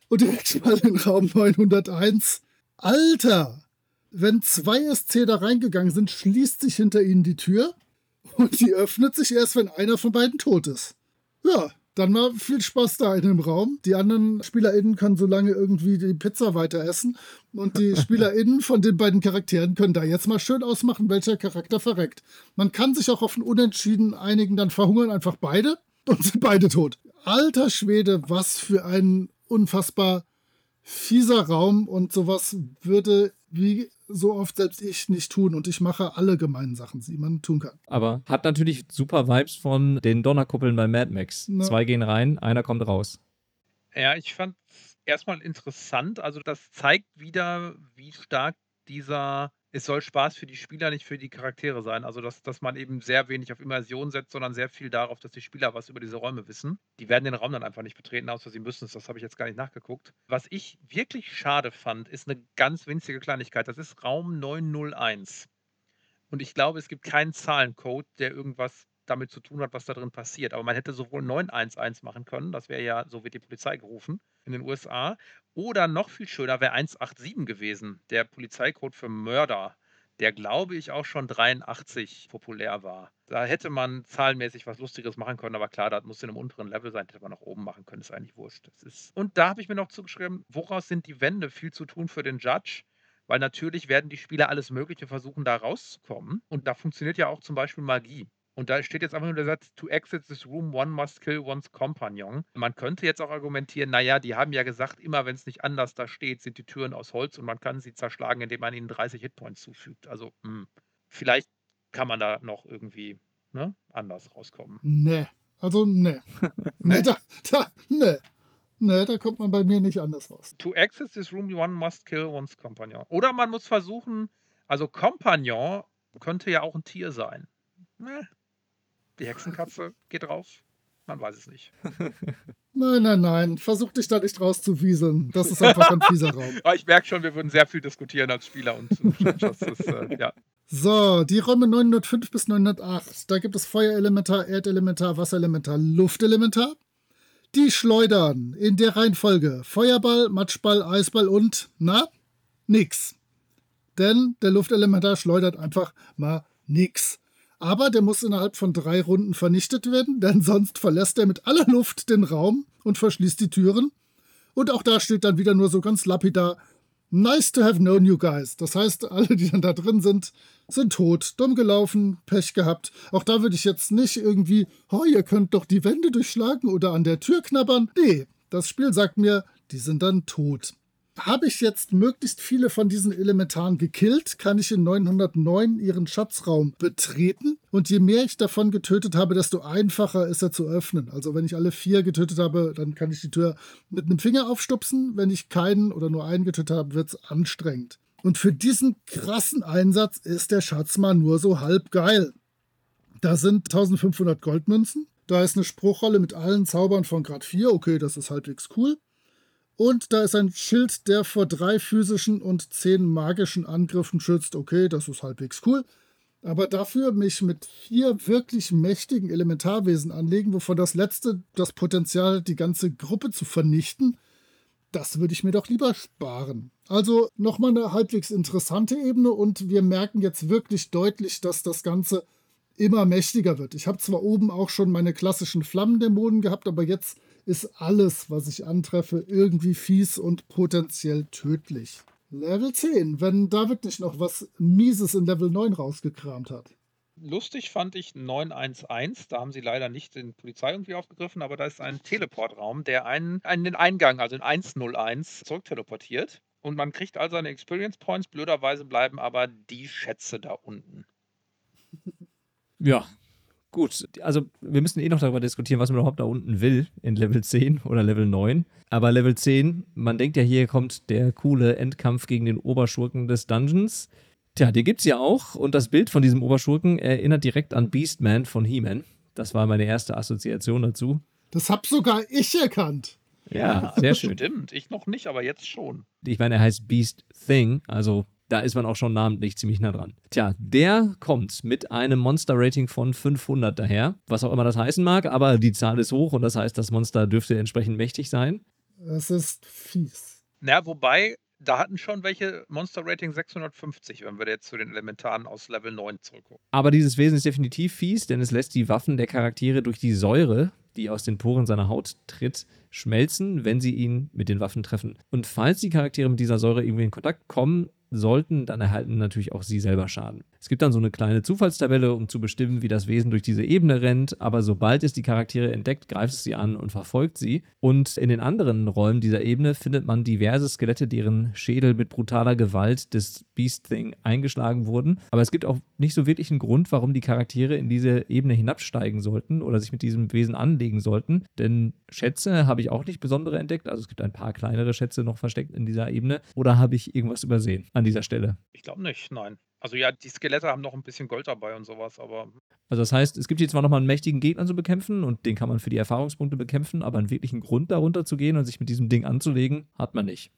Und direkt mal in Raum 901. Alter! Wenn zwei SC da reingegangen sind, schließt sich hinter ihnen die Tür und die öffnet sich erst, wenn einer von beiden tot ist. Ja, dann war viel Spaß da in dem Raum. Die anderen SpielerInnen können so lange irgendwie die Pizza weiter essen. Und die *laughs* SpielerInnen von den beiden Charakteren können da jetzt mal schön ausmachen, welcher Charakter verreckt. Man kann sich auch auf ein Unentschieden einigen, dann verhungern einfach beide und sind beide tot. Alter Schwede, was für ein unfassbar fieser Raum und sowas würde wie so oft selbst ich nicht tun und ich mache alle gemeinen Sachen, die man tun kann. Aber hat natürlich super Vibes von den Donnerkuppeln bei Mad Max. Na. Zwei gehen rein, einer kommt raus. Ja, ich fand es erstmal interessant. Also das zeigt wieder, wie stark dieser es soll Spaß für die Spieler, nicht für die Charaktere sein. Also, dass, dass man eben sehr wenig auf Immersion setzt, sondern sehr viel darauf, dass die Spieler was über diese Räume wissen. Die werden den Raum dann einfach nicht betreten, außer sie müssen es. Das habe ich jetzt gar nicht nachgeguckt. Was ich wirklich schade fand, ist eine ganz winzige Kleinigkeit. Das ist Raum 901. Und ich glaube, es gibt keinen Zahlencode, der irgendwas damit zu tun hat, was da drin passiert. Aber man hätte sowohl 911 machen können, das wäre ja, so wird die Polizei gerufen in den USA, oder noch viel schöner wäre 187 gewesen, der Polizeicode für Mörder, der glaube ich auch schon 83 populär war. Da hätte man zahlenmäßig was Lustiges machen können, aber klar, das muss in einem unteren Level sein, hätte man nach oben machen können, ist eigentlich wurscht. Ist Und da habe ich mir noch zugeschrieben, woraus sind die Wände viel zu tun für den Judge? Weil natürlich werden die Spieler alles Mögliche versuchen, da rauszukommen. Und da funktioniert ja auch zum Beispiel Magie. Und da steht jetzt einfach nur der Satz, to exit this room, one must kill one's companion. Man könnte jetzt auch argumentieren, naja, die haben ja gesagt, immer wenn es nicht anders da steht, sind die Türen aus Holz und man kann sie zerschlagen, indem man ihnen 30 Hitpoints zufügt. Also, mh, hm, vielleicht kann man da noch irgendwie ne, anders rauskommen. Nee, also nee. *laughs* nee, da, da, nee. Nee, da kommt man bei mir nicht anders raus. To exit this room, one must kill one's companion. Oder man muss versuchen, also Compagnon könnte ja auch ein Tier sein. Nee, die Hexenkatze geht drauf. Man weiß es nicht. *laughs* Nein, nein, nein. Versuch dich da nicht rauszuwieseln. Das ist einfach ein fieser Raum. Aber *laughs* ich merke schon, wir würden sehr viel diskutieren als Spieler und, das ist, äh, ja. So, die Räume 905 bis 908. Da gibt es Feuerelementar, Erdelementar, Wasserelementar, Luftelementar. Die schleudern in der Reihenfolge Feuerball, Matschball, Eisball und, na, nix. Denn der Luftelementar schleudert einfach mal nix. Aber der muss innerhalb von drei Runden vernichtet werden, denn sonst verlässt er mit aller Luft den Raum und verschließt die Türen. Und auch da steht dann wieder nur so ganz lapidar, nice to have known you guys. Das heißt, alle, die dann da drin sind, sind tot, dumm gelaufen, Pech gehabt. Auch da würde ich jetzt nicht irgendwie, oh, ihr könnt doch die Wände durchschlagen oder an der Tür knabbern. Nee, das Spiel sagt mir, die sind dann tot habe ich jetzt möglichst viele von diesen Elementaren gekillt, kann ich in 909 ihren Schatzraum betreten. Und je mehr ich davon getötet habe, desto einfacher ist er zu öffnen. Also wenn ich alle vier getötet habe, dann kann ich die Tür mit einem Finger aufstupsen. Wenn ich keinen oder nur einen getötet habe, wird es anstrengend. Und für diesen krassen Einsatz ist der Schatz mal nur so halb geil. Da sind 1500 Goldmünzen. Da ist eine Spruchrolle mit allen Zaubern von Grad 4. Okay, das ist halbwegs cool. Und da ist ein Schild, der vor drei physischen und zehn magischen Angriffen schützt. Okay, das ist halbwegs cool. Aber dafür mich mit vier wirklich mächtigen Elementarwesen anlegen, wovon das letzte das Potenzial, die ganze Gruppe zu vernichten, das würde ich mir doch lieber sparen. Also nochmal eine halbwegs interessante Ebene und wir merken jetzt wirklich deutlich, dass das Ganze immer mächtiger wird. Ich habe zwar oben auch schon meine klassischen Flammendämonen gehabt, aber jetzt ist alles, was ich antreffe, irgendwie fies und potenziell tödlich. Level 10, wenn David nicht noch was Mieses in Level 9 rausgekramt hat. Lustig fand ich 911, da haben sie leider nicht den Polizei irgendwie aufgegriffen, aber da ist ein Teleportraum, der einen, einen den Eingang, also in 101, zurückteleportiert. Und man kriegt all seine Experience Points. Blöderweise bleiben aber die Schätze da unten. Ja, gut. Also wir müssen eh noch darüber diskutieren, was man überhaupt da unten will in Level 10 oder Level 9. Aber Level 10, man denkt ja, hier kommt der coole Endkampf gegen den Oberschurken des Dungeons. Tja, den gibt's ja auch. Und das Bild von diesem Oberschurken erinnert direkt an Beastman von He-Man. Das war meine erste Assoziation dazu. Das hab sogar ich erkannt. Ja, sehr schön. Stimmt, ich noch nicht, aber jetzt schon. Ich meine, er heißt Beast Thing, also da ist man auch schon namentlich ziemlich nah dran. Tja, der kommt mit einem Monster-Rating von 500 daher, was auch immer das heißen mag, aber die Zahl ist hoch und das heißt, das Monster dürfte entsprechend mächtig sein. Das ist fies. Na, wobei, da hatten schon welche Monster-Rating 650, wenn wir jetzt zu den Elementaren aus Level 9 zurückgucken. Aber dieses Wesen ist definitiv fies, denn es lässt die Waffen der Charaktere durch die Säure, die aus den Poren seiner Haut tritt, schmelzen, wenn sie ihn mit den Waffen treffen. Und falls die Charaktere mit dieser Säure irgendwie in Kontakt kommen sollten, dann erhalten natürlich auch sie selber Schaden. Es gibt dann so eine kleine Zufallstabelle, um zu bestimmen, wie das Wesen durch diese Ebene rennt, aber sobald es die Charaktere entdeckt, greift es sie an und verfolgt sie. Und in den anderen Räumen dieser Ebene findet man diverse Skelette, deren Schädel mit brutaler Gewalt des Beast Thing eingeschlagen wurden. Aber es gibt auch nicht so wirklich einen Grund, warum die Charaktere in diese Ebene hinabsteigen sollten oder sich mit diesem Wesen anlegen sollten. Denn Schätze habe ich auch nicht besondere entdeckt. Also es gibt ein paar kleinere Schätze noch versteckt in dieser Ebene. Oder habe ich irgendwas übersehen an dieser Stelle? Ich glaube nicht, nein. Also ja, die Skelette haben noch ein bisschen Gold dabei und sowas, aber Also das heißt, es gibt hier zwar nochmal einen mächtigen Gegner zu bekämpfen und den kann man für die Erfahrungspunkte bekämpfen, aber einen wirklichen Grund darunter zu gehen und sich mit diesem Ding anzulegen, hat man nicht.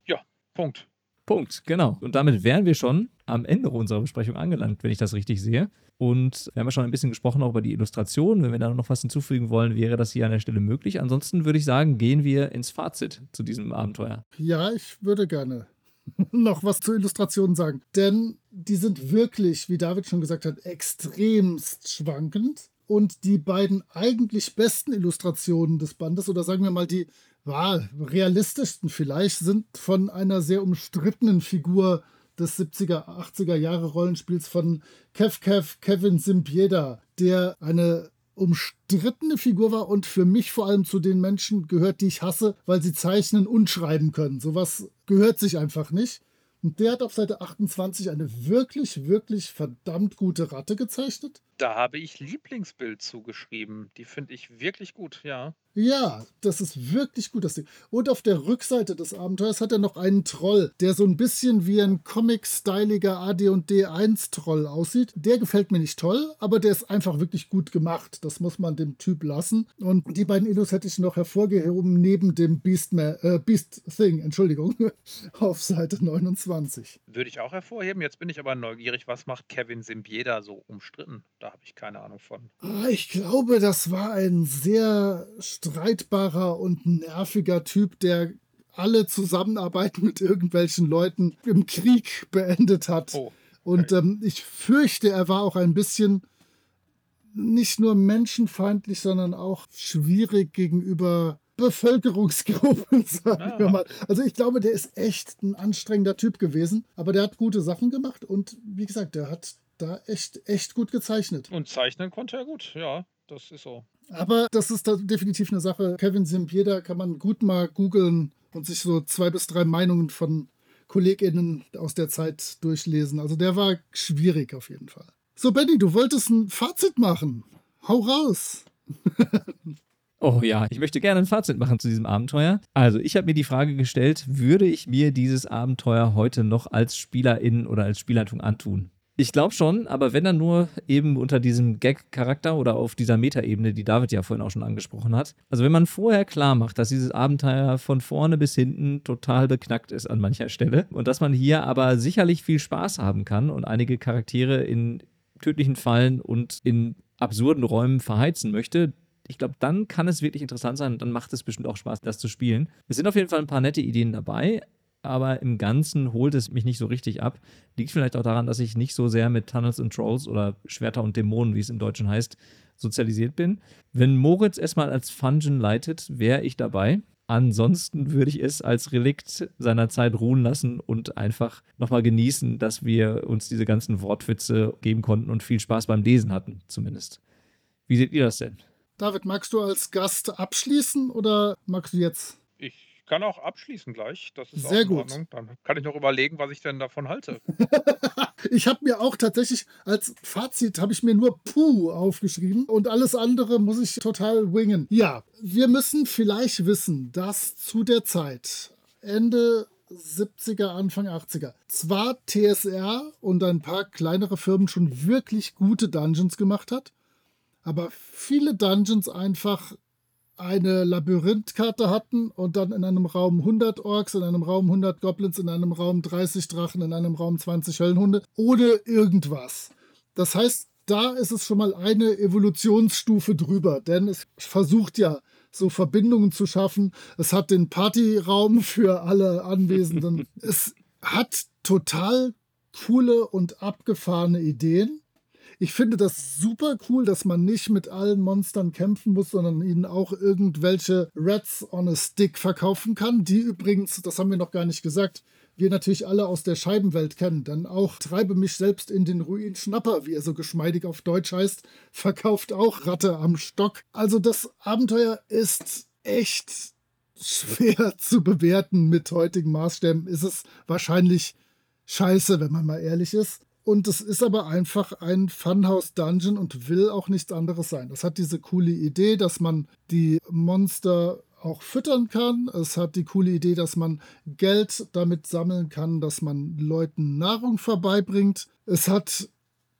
Punkt. Punkt, genau. Und damit wären wir schon am Ende unserer Besprechung angelangt, wenn ich das richtig sehe. Und wir haben ja schon ein bisschen gesprochen auch über die Illustration. Wenn wir da noch was hinzufügen wollen, wäre das hier an der Stelle möglich. Ansonsten würde ich sagen, gehen wir ins Fazit zu diesem Abenteuer. Ja, ich würde gerne *laughs* noch was zur Illustration sagen. Denn die sind wirklich, wie David schon gesagt hat, extremst schwankend. Und die beiden eigentlich besten Illustrationen des Bandes, oder sagen wir mal die ja, realistischsten vielleicht, sind von einer sehr umstrittenen Figur des 70er, 80er Jahre Rollenspiels von Kev Kev Kevin Simpieda, der eine umstrittene Figur war und für mich vor allem zu den Menschen gehört, die ich hasse, weil sie zeichnen und schreiben können. Sowas gehört sich einfach nicht. Und der hat auf Seite 28 eine wirklich, wirklich verdammt gute Ratte gezeichnet. Da habe ich Lieblingsbild zugeschrieben. Die finde ich wirklich gut, ja. Ja, das ist wirklich gut, das Ding. Und auf der Rückseite des Abenteuers hat er noch einen Troll, der so ein bisschen wie ein comic-styliger AD&D 1-Troll aussieht. Der gefällt mir nicht toll, aber der ist einfach wirklich gut gemacht. Das muss man dem Typ lassen. Und die beiden Illus hätte ich noch hervorgehoben neben dem Beast, äh, Beast Thing, Entschuldigung, *laughs* auf Seite 29. Würde ich auch hervorheben. Jetzt bin ich aber neugierig, was macht Kevin Simbieda so umstritten? Da habe ich keine Ahnung von. Ah, Ich glaube, das war ein sehr streitbarer und nerviger Typ, der alle Zusammenarbeit mit irgendwelchen Leuten im Krieg beendet hat. Oh, Und ähm, ich fürchte, er war auch ein bisschen nicht nur menschenfeindlich, sondern auch schwierig gegenüber Bevölkerungsgruppen, *laughs* sagen wir Ah. mal. Also ich glaube, der ist echt ein anstrengender Typ gewesen, aber der hat gute Sachen gemacht und wie gesagt, der hat da echt, echt gut gezeichnet. und zeichnen konnte er gut, ja. Das ist so. Aber das ist da definitiv eine Sache. Kevin Simpieda kann man gut mal googeln und sich so zwei bis drei Meinungen von KollegInnen aus der Zeit durchlesen. Also der war schwierig auf jeden Fall. So, Benny, du wolltest ein Fazit machen. Hau raus. *laughs* Oh ja, ich möchte gerne ein Fazit machen zu diesem Abenteuer. Also, ich habe mir die Frage gestellt, würde ich mir dieses Abenteuer heute noch als Spielerin oder als Spielleitung antun? Ich glaube schon, aber wenn dann nur eben unter diesem Gag-Charakter oder auf dieser Metaebene, die David ja vorhin auch schon angesprochen hat. Also wenn man vorher klar macht, dass dieses Abenteuer von vorne bis hinten total beknackt ist an mancher Stelle und dass man hier aber sicherlich viel Spaß haben kann und einige Charaktere in tödlichen Fallen und in absurden Räumen verheizen möchte, ich glaube, dann kann es wirklich interessant sein und dann macht es bestimmt auch Spaß, das zu spielen. Es sind auf jeden Fall ein paar nette Ideen dabei, aber im Ganzen holt es mich nicht so richtig ab. Liegt vielleicht auch daran, dass ich nicht so sehr mit Tunnels and Trolls oder Schwerter und Dämonen, wie es im Deutschen heißt, sozialisiert bin. Wenn Moritz erstmal als Fungeon leitet, wäre ich dabei. Ansonsten würde ich es als Relikt seiner Zeit ruhen lassen und einfach nochmal genießen, dass wir uns diese ganzen Wortwitze geben konnten und viel Spaß beim Lesen hatten, zumindest. Wie seht ihr das denn? David, magst du als Gast abschließen oder magst du jetzt? Ich kann auch abschließen gleich. Das ist Sehr auch in gut. Ordnung. Dann kann ich noch überlegen, was ich denn davon halte. *laughs* ich habe mir auch tatsächlich als Fazit habe ich mir nur Puh aufgeschrieben und alles andere muss ich total wingen. Ja, wir müssen vielleicht wissen, dass zu der Zeit Ende 70er, Anfang 80er zwar TSR und ein paar kleinere Firmen schon wirklich gute Dungeons gemacht hat, aber viele Dungeons einfach eine Labyrinthkarte hatten und dann in einem Raum 100 Orks, in einem Raum 100 Goblins, in einem Raum 30 Drachen, in einem Raum 20 Höllenhunde, ohne irgendwas. Das heißt, da ist es schon mal eine Evolutionsstufe drüber, denn es versucht ja so Verbindungen zu schaffen. Es hat den Partyraum für alle Anwesenden. *laughs* es hat total coole und abgefahrene Ideen. Ich finde das super cool, dass man nicht mit allen Monstern kämpfen muss, sondern ihnen auch irgendwelche Rats on a Stick verkaufen kann. Die übrigens, das haben wir noch gar nicht gesagt, wir natürlich alle aus der Scheibenwelt kennen. Denn auch Treibe mich selbst in den Ruin Schnapper, wie er so geschmeidig auf Deutsch heißt, verkauft auch Ratte am Stock. Also das Abenteuer ist echt schwer *laughs* zu bewerten mit heutigen Maßstäben. Ist es wahrscheinlich scheiße, wenn man mal ehrlich ist. Und es ist aber einfach ein Funhouse-Dungeon und will auch nichts anderes sein. Das hat diese coole Idee, dass man die Monster auch füttern kann. Es hat die coole Idee, dass man Geld damit sammeln kann, dass man Leuten Nahrung vorbeibringt. Es hat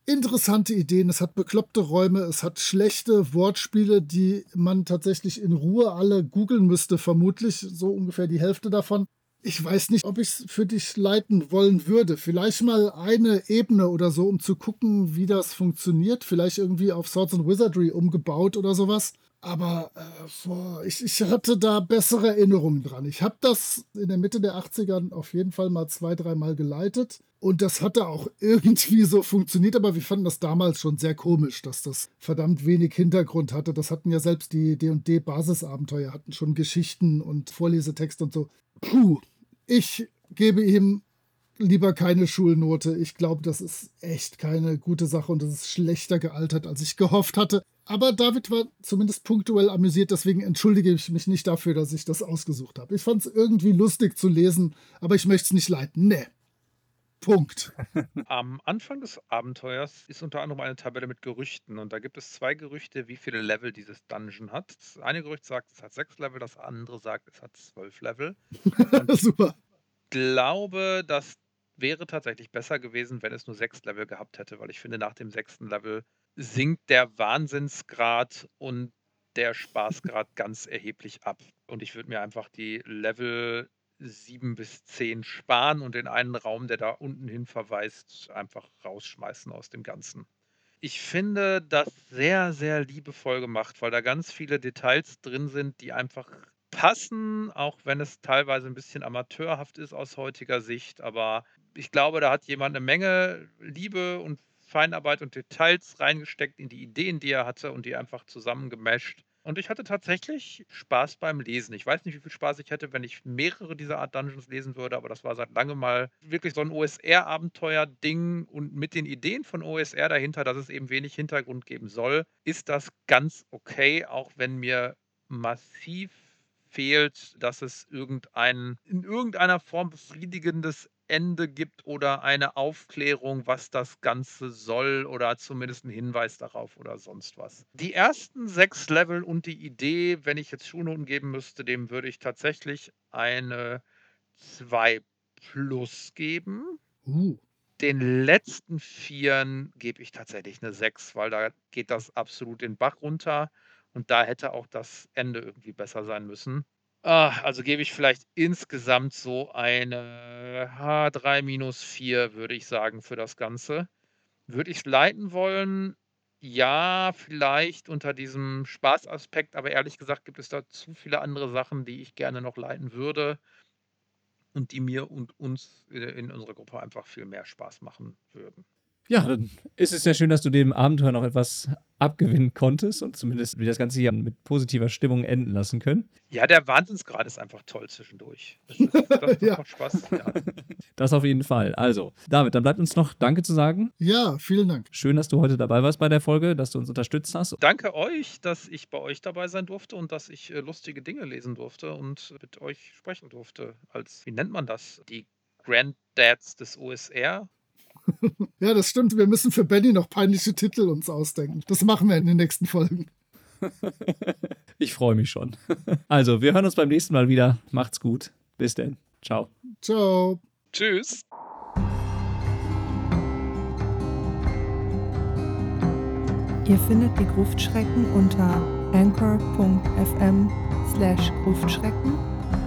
interessante Ideen, es hat bekloppte Räume, es hat schlechte Wortspiele, die man tatsächlich in Ruhe alle googeln müsste, vermutlich so ungefähr die Hälfte davon ich weiß nicht, ob ich es für dich leiten wollen würde. Vielleicht mal eine Ebene oder so, um zu gucken, wie das funktioniert. Vielleicht irgendwie auf Swords and Wizardry umgebaut oder sowas. Aber äh, boah, ich, ich hatte da bessere Erinnerungen dran. Ich habe das in der Mitte der 80er auf jeden Fall mal zwei, dreimal geleitet. Und das hatte auch *laughs* irgendwie so funktioniert, aber wir fanden das damals schon sehr komisch, dass das verdammt wenig Hintergrund hatte. Das hatten ja selbst die D&D-Basisabenteuer, hatten schon Geschichten und Vorlesetexte und so. Puh, ich gebe ihm lieber keine Schulnote. Ich glaube, das ist echt keine gute Sache und das ist schlechter gealtert, als ich gehofft hatte. Aber David war zumindest punktuell amüsiert, deswegen entschuldige ich mich nicht dafür, dass ich das ausgesucht habe. Ich fand es irgendwie lustig zu lesen, aber ich möchte es nicht leiten. Nee. Punkt. *laughs* Am Anfang des Abenteuers ist unter anderem eine Tabelle mit Gerüchten und da gibt es zwei Gerüchte, wie viele Level dieses Dungeon hat. Das eine Gerücht sagt, es hat sechs Level, das andere sagt, es hat zwölf Level. *laughs* Super. Ich glaube, das wäre tatsächlich besser gewesen, wenn es nur sechs Level gehabt hätte, weil ich finde, nach dem sechsten Level sinkt der Wahnsinnsgrad und der Spaßgrad ganz erheblich ab. Und ich würde mir einfach die Level sieben bis zehn sparen und den einen Raum, der da unten hin verweist, einfach rausschmeißen aus dem Ganzen. Ich finde das sehr, sehr liebevoll gemacht, weil da ganz viele Details drin sind, die einfach passen, auch wenn es teilweise ein bisschen amateurhaft ist aus heutiger Sicht. Aber ich glaube, da hat jemand eine Menge Liebe und Feinarbeit und Details reingesteckt in die Ideen, die er hatte und die einfach zusammengemasht. Und ich hatte tatsächlich Spaß beim Lesen. Ich weiß nicht, wie viel Spaß ich hätte, wenn ich mehrere dieser Art Dungeons lesen würde, aber das war seit langem mal wirklich so ein OSR-Abenteuer-Ding. Und mit den Ideen von OSR dahinter, dass es eben wenig Hintergrund geben soll, ist das ganz okay, auch wenn mir massiv fehlt, dass es irgendein in irgendeiner Form befriedigendes Ende gibt oder eine Aufklärung, was das Ganze soll oder zumindest ein Hinweis darauf oder sonst was. Die ersten sechs Level und die Idee, wenn ich jetzt Schulnoten geben müsste, dem würde ich tatsächlich eine 2 plus geben. Uh. Den letzten Vieren gebe ich tatsächlich eine 6, weil da geht das absolut den Bach runter und da hätte auch das Ende irgendwie besser sein müssen. Ah, also gebe ich vielleicht insgesamt so eine H3 minus 4, würde ich sagen, für das Ganze. Würde ich es leiten wollen? Ja, vielleicht unter diesem Spaßaspekt, aber ehrlich gesagt gibt es da zu viele andere Sachen, die ich gerne noch leiten würde und die mir und uns in unserer Gruppe einfach viel mehr Spaß machen würden. Ja, dann ist es ja schön, dass du dem Abenteuer noch etwas abgewinnen konntest und zumindest wir das Ganze hier mit positiver Stimmung enden lassen können. Ja, der Wahnsinnsgrad ist einfach toll zwischendurch. Das, das, *laughs* das Ja. macht Spaß. Ja. Das auf jeden Fall. Also, David, dann bleibt uns noch Danke zu sagen. Ja, vielen Dank. Schön, dass du heute dabei warst bei der Folge, dass du uns unterstützt hast. Danke euch, dass ich bei euch dabei sein durfte und dass ich äh, lustige Dinge lesen durfte und mit euch sprechen durfte. Als, wie nennt man das? Die Granddads des OSR. *laughs* Ja, das stimmt. Wir müssen für Benny noch peinliche Titel uns ausdenken. Das machen wir in den nächsten Folgen. *laughs* Ich freue mich schon. *laughs* Also, wir hören uns beim nächsten Mal wieder. Macht's gut. Bis denn. Ciao. Ciao. Tschüss. Ihr findet die Gruftschrecken unter anchor.fm slash Gruftschrecken,